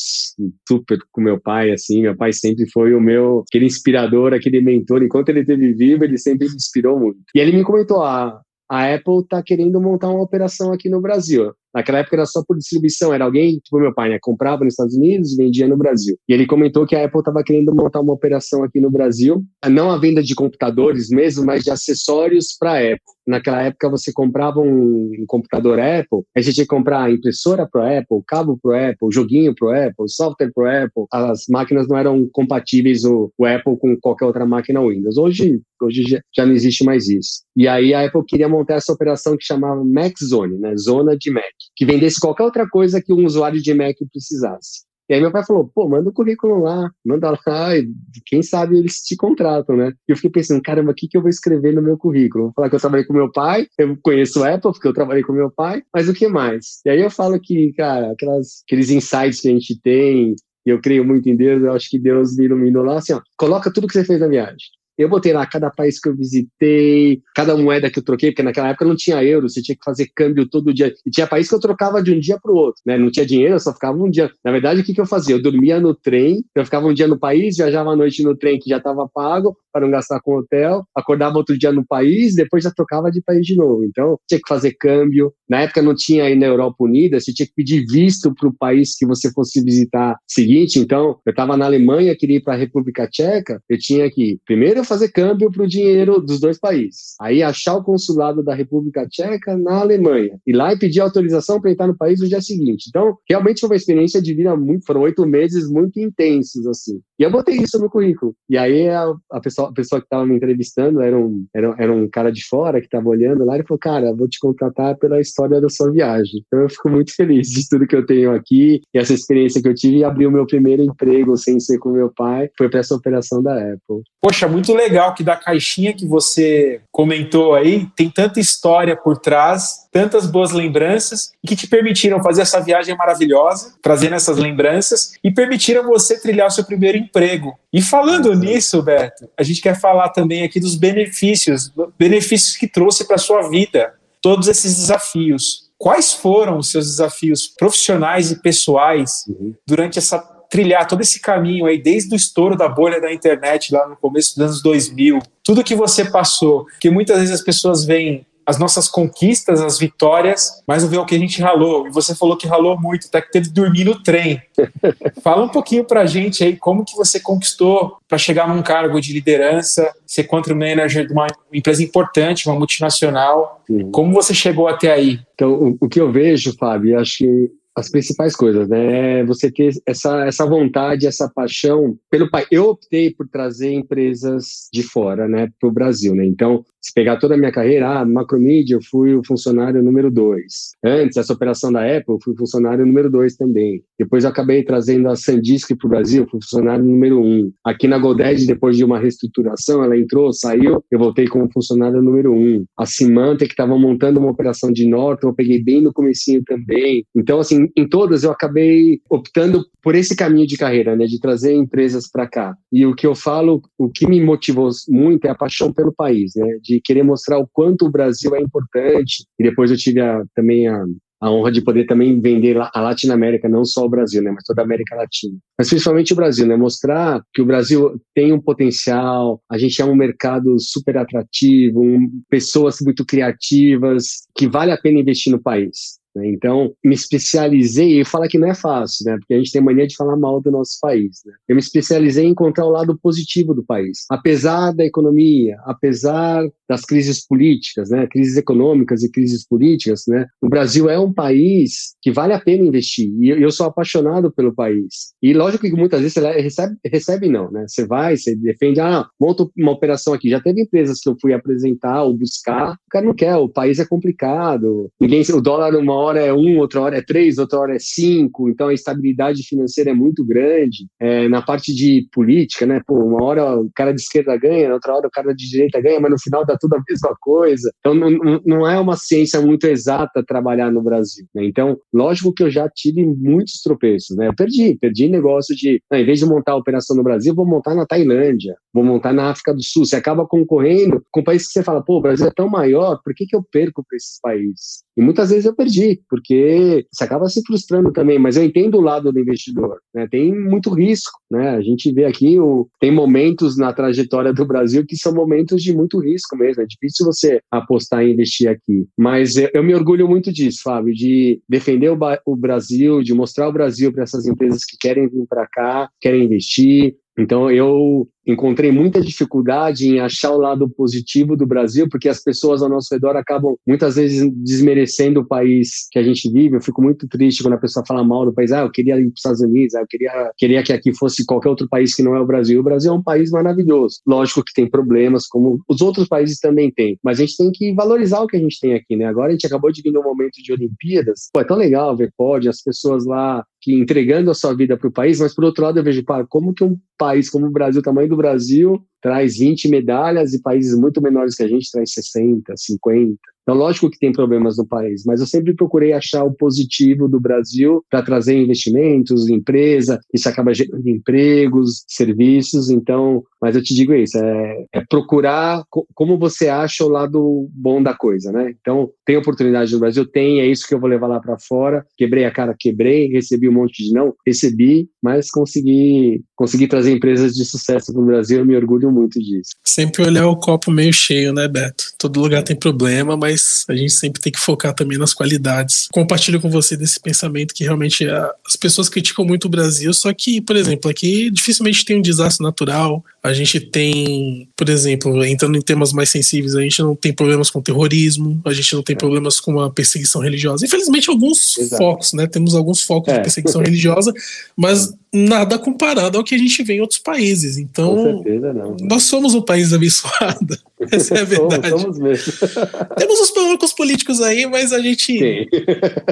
super com meu pai, assim, meu pai sempre foi o meu, aquele inspirador, aquele mentor. Enquanto ele esteve vivo, ele sempre me inspirou muito. E ele me comentou, ah, a Apple tá querendo montar uma operação aqui no Brasil. Naquela época era só por distribuição, era alguém, tipo meu pai, né, comprava nos Estados Unidos e vendia no Brasil. E ele comentou que a Apple estava querendo montar uma operação aqui no Brasil, não a venda de computadores mesmo, mas de acessórios para a Apple. Naquela época você comprava um, computador Apple, aí você tinha que comprar impressora para Apple, cabo para Apple, joguinho para Apple, software para Apple. As máquinas não eram compatíveis o, o Apple com qualquer outra máquina Windows. Hoje, hoje já não existe mais isso. E aí a Apple queria montar essa operação que chamava Mac Zone, né, zona de Mac que vendesse qualquer outra coisa que um usuário de Mac precisasse. E aí meu pai falou, pô, manda o currículo lá, manda lá, e quem sabe eles te contratam, né? E eu fiquei pensando, caramba, o que, que eu vou escrever no meu currículo? Vou falar que eu trabalhei com meu pai, eu conheço o Apple, porque eu trabalhei com meu pai, mas o que mais? E aí eu falo que, cara, aquelas, aqueles insights que a gente tem, e eu creio muito em Deus, eu acho que Deus me iluminou lá, assim, ó, coloca tudo que você fez na viagem. Eu botei lá cada país que eu visitei, cada moeda que eu troquei, porque naquela época não tinha euro, você tinha que fazer câmbio todo dia. E tinha país que eu trocava de um dia para o outro, né? Não tinha dinheiro, eu só ficava um dia. Na verdade, o que, que eu fazia? Eu dormia no trem, eu ficava um dia no país, viajava à noite no trem que já estava pago, para não gastar com hotel, acordava outro dia no país, depois já trocava de país de novo. Então, tinha que fazer câmbio. Na época não tinha aí na Europa Unida, você tinha que pedir visto para o país que você fosse visitar seguinte. Então, eu estava na Alemanha, queria ir para a República Tcheca, eu tinha que primeiro fazer câmbio para o dinheiro dos dois países. Aí achar o consulado da República Tcheca na Alemanha. E lá e pedir autorização para entrar no país no dia seguinte. Então, realmente foi uma experiência de vida muito, foram oito meses muito intensos, assim. E eu botei isso no currículo. E aí a, a pessoa, a pessoa que estava me entrevistando era um, era, era um cara de fora que estava olhando lá e falou: Cara, vou te contratar pela história da sua viagem. Então eu fico muito feliz de tudo que eu tenho aqui e essa experiência que eu tive e abrir o meu primeiro emprego sem ser com meu pai foi para essa operação da Apple. Poxa, muito legal que da caixinha que você comentou aí tem tanta história por trás, tantas boas lembranças que te permitiram fazer essa viagem maravilhosa, trazendo essas lembranças e permitiram você trilhar o seu primeiro emprego. E falando nisso, Beto, a gente quer falar também aqui dos benefícios, benefícios que trouxe para sua vida, todos esses desafios. Quais foram os seus desafios profissionais e pessoais uhum. durante essa trilhar todo esse caminho aí, desde o estouro da bolha da internet lá no começo dos anos 2000, tudo que você passou, que muitas vezes as pessoas veem as nossas conquistas, as vitórias, mas não vê o que a gente ralou. E você falou que ralou muito, até que teve que dormir no trem. Fala um pouquinho pra gente aí como que você conquistou para chegar num cargo de liderança, ser country manager de uma empresa importante, uma multinacional. Uhum. Como você chegou até aí? Então, o, o que eu vejo, Fábio, acho que as principais coisas, né? É você ter essa, essa vontade, essa paixão pelo país. Eu optei por trazer empresas de fora, né, para o Brasil, né? Então, se pegar toda a minha carreira, ah, Macromedia, eu fui o funcionário número dois. Antes, essa operação da Apple, eu fui funcionário número dois também. Depois, eu acabei trazendo a Sandisk para o Brasil, fui funcionário número um. Aqui na Golded, depois de uma reestruturação, ela entrou, saiu, eu voltei como funcionário número um. A Symantec, que estavam montando uma operação de Norton, eu peguei bem no comecinho também. Então, assim, em todas, eu acabei optando por esse caminho de carreira, né, de trazer empresas para cá. E o que eu falo, o que me motivou muito é a paixão pelo país, né, de de querer mostrar o quanto o Brasil é importante. E depois eu tive a, também a, a honra de poder também vender a Latinoamérica, não só o Brasil, né, mas toda a América Latina. Mas principalmente o Brasil, né, mostrar que o Brasil tem um potencial, a gente é um mercado super atrativo, um, pessoas muito criativas, que vale a pena investir no país. Né? Então, me especializei, e fala que não é fácil, né? Porque a gente tem mania de falar mal do nosso país. Né? Eu me especializei em encontrar o lado positivo do país. Apesar da economia, apesar das crises políticas, né? Crises econômicas e crises políticas, né? O Brasil é um país que vale a pena investir. E eu sou apaixonado pelo país. E lógico que muitas vezes você recebe, recebe não, né? Você vai, você defende, ah, monta uma operação aqui. Já teve empresas que eu fui apresentar ou buscar, o cara não quer, o país é complicado. Ninguém, o dólar uma hora é um, outra hora é três, outra hora é cinco, então a estabilidade financeira é muito grande. É, na parte de política, né? Pô, uma hora o cara de esquerda ganha, na outra hora o cara de direita ganha, mas no final dá tudo a mesma coisa. Então não, não é uma ciência muito exata trabalhar no Brasil. Né? Então, lógico que eu já tive muitos tropeços, né? Eu perdi, perdi negócio de, não, em vez de montar a operação no Brasil, vou montar na Tailândia, vou montar na África do Sul. Você acaba concorrendo com países que você fala, pô, o Brasil é tão maior, por que, que eu perco para esses países? E muitas vezes eu perdi, porque você acaba se frustrando também, mas eu entendo o lado do investidor, né? Tem muito risco, né? A gente vê aqui, o, tem momentos na trajetória do Brasil que são momentos de muito risco mesmo, é difícil você apostar e investir aqui. Mas eu, eu me orgulho muito disso, Fábio, de defender o, o Brasil, de mostrar o Brasil para essas empresas que querem vir para cá, querem investir, então eu encontrei muita dificuldade em achar o lado positivo do Brasil, porque as pessoas ao nosso redor acabam muitas vezes desmerecendo o país que a gente vive. Eu fico muito triste quando a pessoa fala mal do país. Ah, eu queria ir para os Estados Unidos, ah, eu queria, queria que aqui fosse qualquer outro país que não é o Brasil. O Brasil é um país maravilhoso. Lógico que tem problemas, como os outros países também têm, mas a gente tem que valorizar o que a gente tem aqui, né? Agora a gente acabou de vir num momento de Olimpíadas. Pô, é tão legal ver pódio, as pessoas lá que entregando a sua vida para o país, mas por outro lado eu vejo, pá, como que um país como o Brasil, o tamanho do Brasil, traz 20 medalhas e países muito menores que a gente traz 60, 50. Então, lógico que tem problemas no país, mas eu sempre procurei achar o positivo do Brasil para trazer investimentos, empresa, isso acaba gerando empregos, serviços. Então, mas eu te digo isso, é, é procurar co como você acha o lado bom da coisa, né? Então, tem oportunidade no Brasil? Tem, é isso que eu vou levar lá para fora. Quebrei a cara, quebrei, recebi um monte de não, recebi, mas consegui, consegui trazer empresas de sucesso para o Brasil, eu me orgulho muito disso. Sempre olhar o copo meio cheio, né, Beto? Todo lugar tem problema, mas mas a gente sempre tem que focar também nas qualidades. Compartilho com você desse pensamento que realmente as pessoas criticam muito o Brasil, só que, por exemplo, aqui dificilmente tem um desastre natural, a gente tem, por exemplo, entrando em temas mais sensíveis, a gente não tem problemas com terrorismo, a gente não tem problemas com a perseguição religiosa. Infelizmente, alguns Exato. focos, né? Temos alguns focos é. de perseguição religiosa, mas nada comparado ao que a gente vê em outros países. Então, certeza, nós somos um país abençoado. Essa é a verdade. somos, somos. Temos os problemas políticos aí, mas a gente Sim.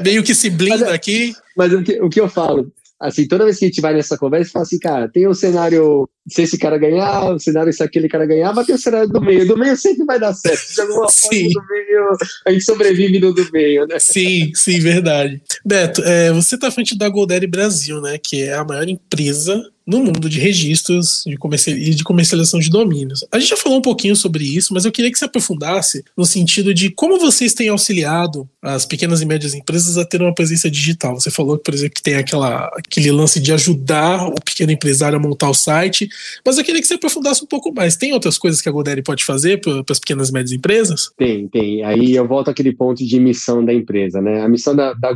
meio que se blinda mas, aqui. Mas o que, o que eu falo, assim, toda vez que a gente vai nessa conversa, fala assim, cara, tem o um cenário se esse cara ganhar, o cenário se aquele cara ganhar, vai ter o cenário do meio. Do meio sempre vai dar certo. De alguma sim. forma, do meio, a gente sobrevive no do meio, né? Sim, sim, verdade. Beto, é, você está à frente da GoDaddy Brasil, né? Que é a maior empresa no mundo de registros de e de comercialização de domínios. A gente já falou um pouquinho sobre isso, mas eu queria que você aprofundasse no sentido de como vocês têm auxiliado as pequenas e médias empresas a ter uma presença digital. Você falou, por exemplo, que tem aquela, aquele lance de ajudar o pequeno empresário a montar o site, mas eu queria que você aprofundasse um pouco mais. Tem outras coisas que a Godaddy pode fazer para as pequenas e médias empresas? Tem, tem. Aí eu volto àquele ponto de missão da empresa, né? A missão da, da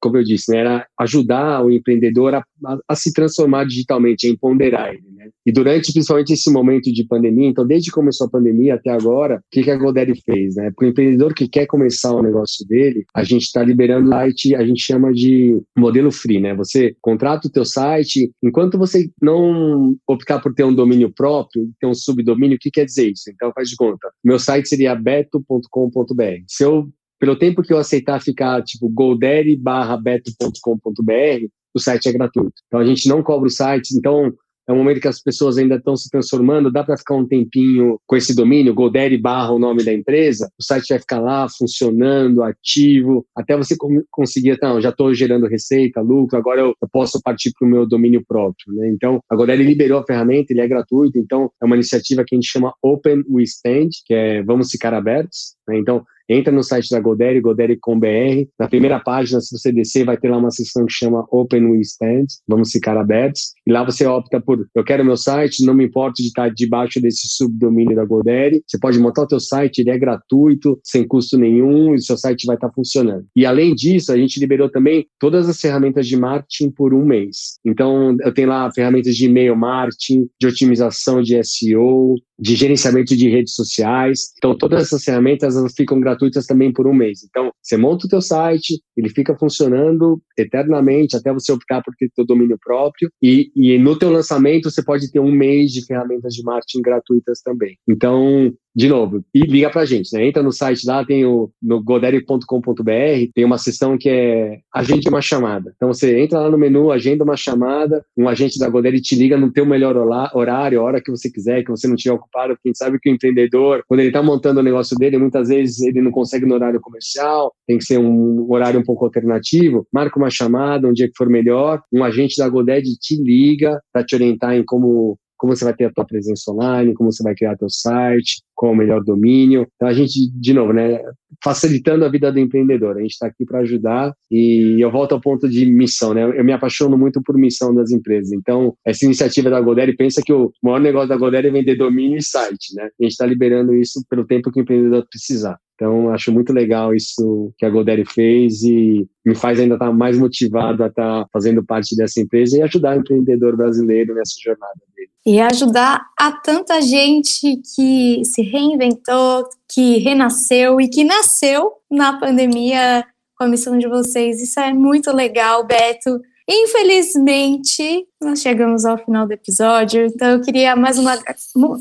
como eu disse, né, era ajudar o empreendedor a, a, a se transformar digitalmente, a empoderar ele, né? E durante, principalmente, esse momento de pandemia, então, desde que começou a pandemia até agora, o que, que a Godaddy fez, né? Para o empreendedor que quer começar o negócio dele, a gente está liberando site, a gente chama de modelo free, né? Você contrata o teu site, enquanto você não optar por ter um domínio próprio, ter um subdomínio, o que quer dizer isso? Então, faz de conta. Meu site seria beto.com.br. Se eu pelo tempo que eu aceitar ficar tipo goldaddy barra beto.com.br, o site é gratuito. Então a gente não cobra o site. Então é um momento que as pessoas ainda estão se transformando, dá para ficar um tempinho com esse domínio, Godaddy barra o nome da empresa, o site vai ficar lá funcionando, ativo, até você conseguir, não, já estou gerando receita, lucro, agora eu, eu posso partir para o meu domínio próprio. Né? Então, a Godaddy liberou a ferramenta, ele é gratuito, então é uma iniciativa que a gente chama Open We Stand, que é Vamos Ficar Abertos. Né? Então, Entra no site da Godere, godere.com.br. Na primeira página, se você descer, vai ter lá uma seção que chama Open We Stand, vamos ficar abertos. E lá você opta por, eu quero meu site, não me importa de estar debaixo desse subdomínio da Godere. Você pode montar o teu site, ele é gratuito, sem custo nenhum, e o seu site vai estar funcionando. E além disso, a gente liberou também todas as ferramentas de marketing por um mês. Então, eu tenho lá ferramentas de e-mail marketing, de otimização de SEO, de gerenciamento de redes sociais. Então, todas essas ferramentas elas ficam gratuitas também por um mês. Então, você monta o teu site, ele fica funcionando eternamente até você optar por ter teu domínio próprio e, e no teu lançamento você pode ter um mês de ferramentas de marketing gratuitas também. Então, de novo, e liga pra gente, né? Entra no site lá, tem o no godere.com.br, tem uma seção que é agende uma chamada. Então você entra lá no menu, agenda uma chamada, um agente da Godere te liga no teu melhor horário, a hora que você quiser, que você não estiver ocupado, gente sabe que o empreendedor, quando ele está montando o negócio dele, muitas vezes ele não consegue no horário comercial, tem que ser um horário um pouco alternativo, marca uma chamada, um dia que for melhor, um agente da Godere te liga para te orientar em como como você vai ter a tua presença online, como você vai criar teu site, qual o melhor domínio. Então a gente, de novo, né, facilitando a vida do empreendedor. A gente está aqui para ajudar e eu volto ao ponto de missão, né? Eu me apaixono muito por missão das empresas. Então essa iniciativa da Godere pensa que o maior negócio da Godere é vender domínio e site, né? A gente está liberando isso pelo tempo que o empreendedor precisar. Então, acho muito legal isso que a Godere fez e me faz ainda estar tá mais motivado a estar tá fazendo parte dessa empresa e ajudar o empreendedor brasileiro nessa jornada dele. E ajudar a tanta gente que se reinventou, que renasceu e que nasceu na pandemia com a missão de vocês. Isso é muito legal, Beto. Infelizmente, nós chegamos ao final do episódio, então eu queria mais uma,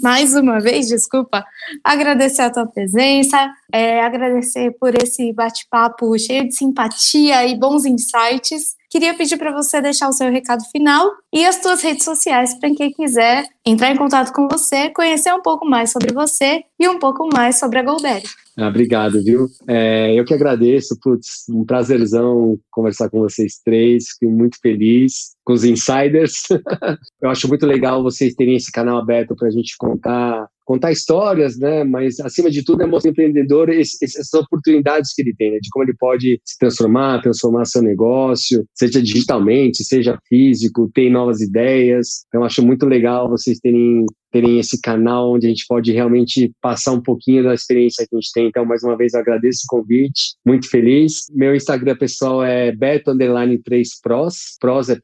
mais uma vez, desculpa, agradecer a tua presença, é, agradecer por esse bate-papo cheio de simpatia e bons insights. Queria pedir para você deixar o seu recado final e as suas redes sociais para quem quiser entrar em contato com você, conhecer um pouco mais sobre você e um pouco mais sobre a Goldberry. Ah, obrigado, viu? É, eu que agradeço, putz, um prazerzão conversar com vocês três, fiquei muito feliz com os insiders. eu acho muito legal vocês terem esse canal aberto para a gente contar contar histórias, né? Mas acima de tudo é mostrar empreendedor essas oportunidades que ele tem, né? De como ele pode se transformar, transformar seu negócio, seja digitalmente, seja físico, ter novas ideias. Então acho muito legal vocês terem terem esse canal onde a gente pode realmente passar um pouquinho da experiência que a gente tem. Então, mais uma vez, agradeço o convite, muito feliz. Meu Instagram pessoal é beto 3 pros,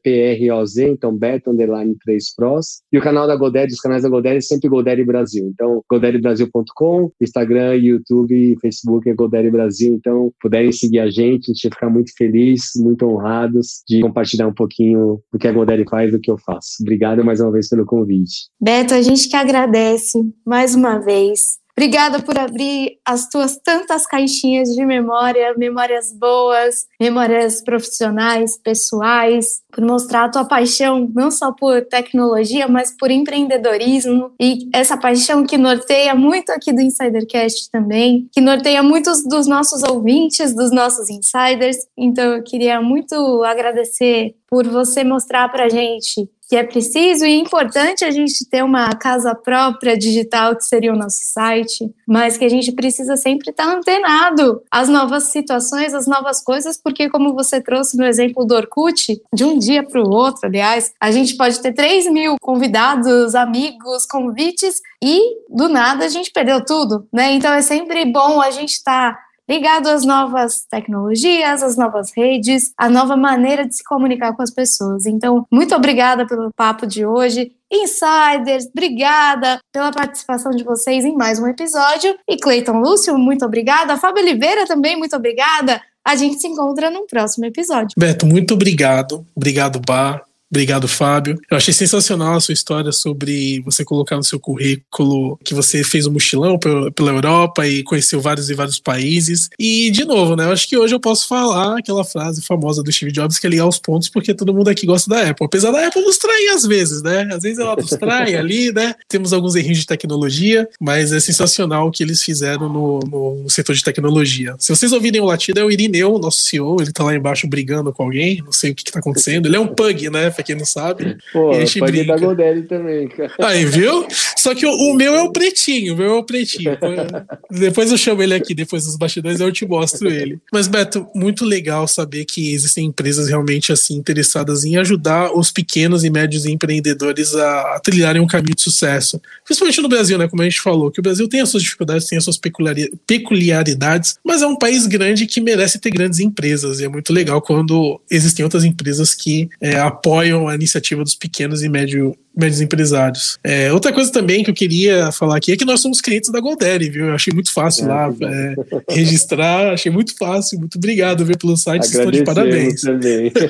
é P-R-O-Z, então beto 3 pros. E o canal da Godere, os canais da Godere é sempre Godere Brasil. Então, goderebrasil.com, Instagram, YouTube, Facebook é Godere Brasil. Então, puderem seguir a gente, a gente vai ficar muito feliz, muito honrados de compartilhar um pouquinho do que a Godere faz e do que eu faço. Obrigado mais uma vez pelo convite. Beto, a gente que agradece mais uma vez. Obrigada por abrir as tuas tantas caixinhas de memória, memórias boas, memórias profissionais, pessoais, por mostrar a tua paixão não só por tecnologia, mas por empreendedorismo e essa paixão que norteia muito aqui do Insidercast também, que norteia muitos dos nossos ouvintes, dos nossos insiders. Então eu queria muito agradecer por você mostrar pra gente que é preciso e importante a gente ter uma casa própria digital, que seria o nosso site, mas que a gente precisa sempre estar antenado às novas situações, às novas coisas, porque, como você trouxe no exemplo do Orkut, de um dia para o outro, aliás, a gente pode ter 3 mil convidados, amigos, convites, e do nada a gente perdeu tudo, né? Então é sempre bom a gente estar. Tá ligado às novas tecnologias, às novas redes, a nova maneira de se comunicar com as pessoas. Então, muito obrigada pelo papo de hoje. Insiders, obrigada pela participação de vocês em mais um episódio. E Cleiton Lúcio, muito obrigada. Fábio Oliveira também, muito obrigada. A gente se encontra no próximo episódio. Beto, muito obrigado. Obrigado, Bar. Obrigado, Fábio. Eu achei sensacional a sua história sobre você colocar no seu currículo que você fez um mochilão pela Europa e conheceu vários e vários países. E, de novo, né? Eu acho que hoje eu posso falar aquela frase famosa do Steve Jobs que é ligar os pontos porque todo mundo aqui gosta da Apple. Apesar da Apple nos trair às vezes, né? Às vezes ela nos trai ali, né? Temos alguns erros de tecnologia, mas é sensacional o que eles fizeram no, no, setor de tecnologia. Se vocês ouvirem o latido, é o Irineu, nosso CEO, ele tá lá embaixo brigando com alguém, não sei o que, que tá acontecendo. Ele é um pug, né? Pra quem não sabe. Pô, a gente pode brinca. da também, cara. Aí, viu? Só que o, o, meu é o pretinho, o meu é o pretinho. depois eu chamo ele aqui, depois dos bastidores eu te mostro ele. Mas, Beto, muito legal saber que existem empresas realmente assim interessadas em ajudar os pequenos e médios empreendedores a, a trilharem um caminho de sucesso. Principalmente no Brasil, né? Como a gente falou, que o Brasil tem as suas dificuldades, tem as suas peculiaridades, mas é um país grande que merece ter grandes empresas. E é muito legal quando existem outras empresas que é, apoiam apoiam a iniciativa dos pequenos e médio, médios empresários. É, outra coisa também que eu queria falar aqui é que nós somos clientes da Goldere, viu? Eu achei muito fácil é, lá é, registrar, achei muito fácil. Muito obrigado viu, pelo site, estou de parabéns. Também.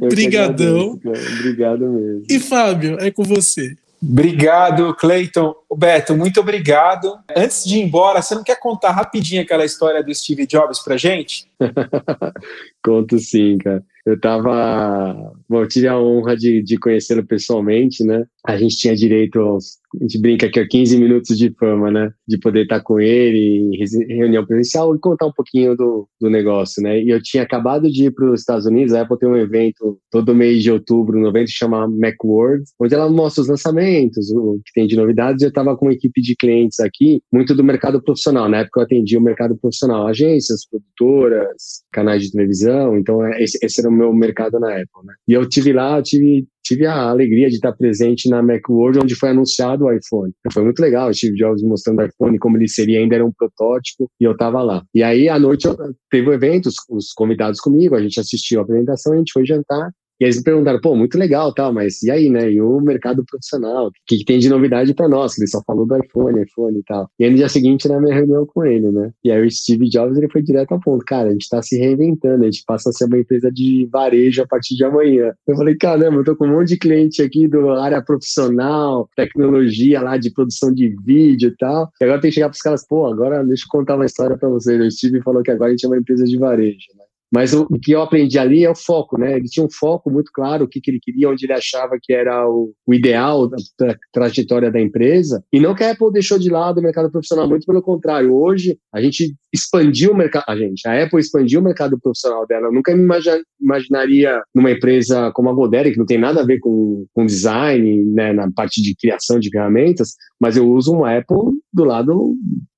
Obrigadão. Obrigado mesmo. E Fábio, é com você. Obrigado, Cleiton. Beto, muito obrigado. Antes de ir embora, você não quer contar rapidinho aquela história do Steve Jobs pra gente? Conto sim, cara. Eu tava. Bom, eu tive a honra de, de conhecê-lo pessoalmente, né? A gente tinha direito aos. A gente brinca aqui a 15 minutos de fama, né? De poder estar com ele em reunião presencial e contar um pouquinho do, do negócio, né? E eu tinha acabado de ir para os Estados Unidos, a Apple tem um evento todo mês de outubro, novembro, que chama Macworld, onde ela mostra os lançamentos, o que tem de novidades. Eu estava com uma equipe de clientes aqui, muito do mercado profissional. Na época eu atendia o mercado profissional, agências, produtoras, canais de televisão. Então, é, esse, esse era o meu mercado na Apple, né? E eu tive lá, eu tive tive a alegria de estar presente na Macworld, onde foi anunciado o iPhone. Foi muito legal, o Steve Jobs mostrando o iPhone, como ele seria, ainda era um protótipo, e eu estava lá. E aí, à noite, eu, teve o um evento, os, os convidados comigo, a gente assistiu a apresentação, a gente foi jantar, e eles me perguntaram, pô, muito legal, tal, mas e aí, né? E o mercado profissional? O que, que tem de novidade para nós? Ele só falou do iPhone, iPhone e tal. E aí no dia seguinte, na minha reunião com ele, né? E aí o Steve Jobs, ele foi direto ao ponto. Cara, a gente tá se reinventando, a gente passa a ser uma empresa de varejo a partir de amanhã. Eu falei, caramba, eu tô com um monte de cliente aqui do área profissional, tecnologia lá de produção de vídeo e tal. E agora tem que chegar pros caras, pô, agora deixa eu contar uma história para vocês. O Steve falou que agora a gente é uma empresa de varejo, né? Mas o, o, que eu aprendi ali é o foco, né? Ele tinha um foco muito claro, o que, que ele queria, onde ele achava que era o, o ideal da, da, trajetória da empresa. E não que a Apple deixou de lado o mercado profissional, muito pelo contrário. Hoje, a gente expandiu o mercado, a gente, a Apple expandiu o mercado profissional dela. Eu nunca me imaginaria numa empresa como a Godere, que não tem nada a ver com, com design, né, na parte de criação de ferramentas, mas eu uso uma Apple do lado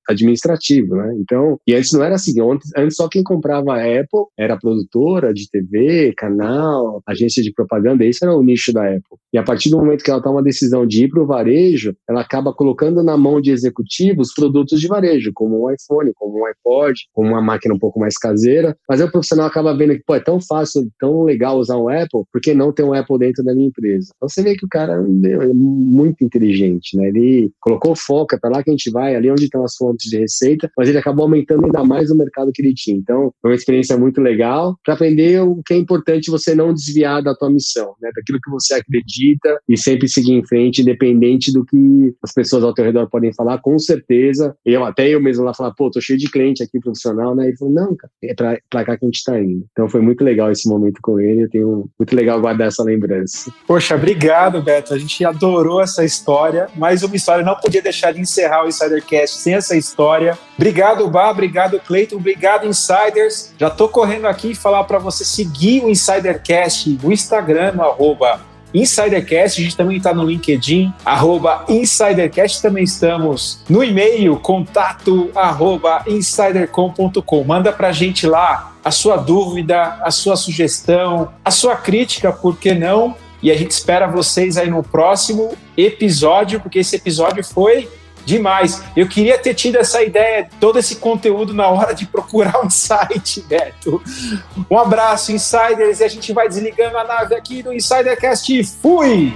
administrativo, né? Então, e antes não era assim, antes, só quem comprava a Apple era produtora de TV, canal, agência de propaganda, esse era o nicho da Apple. E a partir do momento que ela toma uma decisão de ir para o varejo, ela acaba colocando na mão de executivos produtos de varejo, como um iPhone, como um iPod, como uma máquina um pouco mais caseira. Mas aí o profissional acaba vendo que, pô, é tão fácil, tão legal usar um Apple, por que não ter um Apple dentro da minha empresa? Então você vê que o cara é muito inteligente, né? Ele colocou foco, é para lá que a gente vai, ali onde estão as fontes fontes de receita, mas ele acabou aumentando ainda mais o mercado que ele tinha. Então, foi uma experiência muito legal para aprender o que é importante você não desviar da tua missão, né? daquilo que você acredita e sempre seguir em frente, independente do que as pessoas ao teu redor podem falar, com certeza. Eu até eu mesmo lá falar, pô, tô cheio de cliente aqui profissional, né? Ele falou, não, cara, é pra cá que a gente tá indo. Então foi muito legal esse momento com ele, eu tenho muito legal guardar essa lembrança. Poxa, obrigado, Beto. A gente adorou essa história. Mais uma história, não podia deixar de encerrar o Insidercast sem essa história. Obrigado, Bá, obrigado, Cleiton, obrigado, Insiders. Já tô correndo aqui falar para você seguir o Insidercast no Instagram, no arroba Insidercast, a gente também está no LinkedIn, arroba Insidercast, também estamos no e-mail, contato arroba insidercom.com. Manda pra gente lá a sua dúvida, a sua sugestão, a sua crítica, por que não? E a gente espera vocês aí no próximo episódio, porque esse episódio foi demais. Eu queria ter tido essa ideia, todo esse conteúdo na hora de procurar um site, Beto. Um abraço, insiders, e a gente vai desligando a nave aqui do Insidercast. Fui!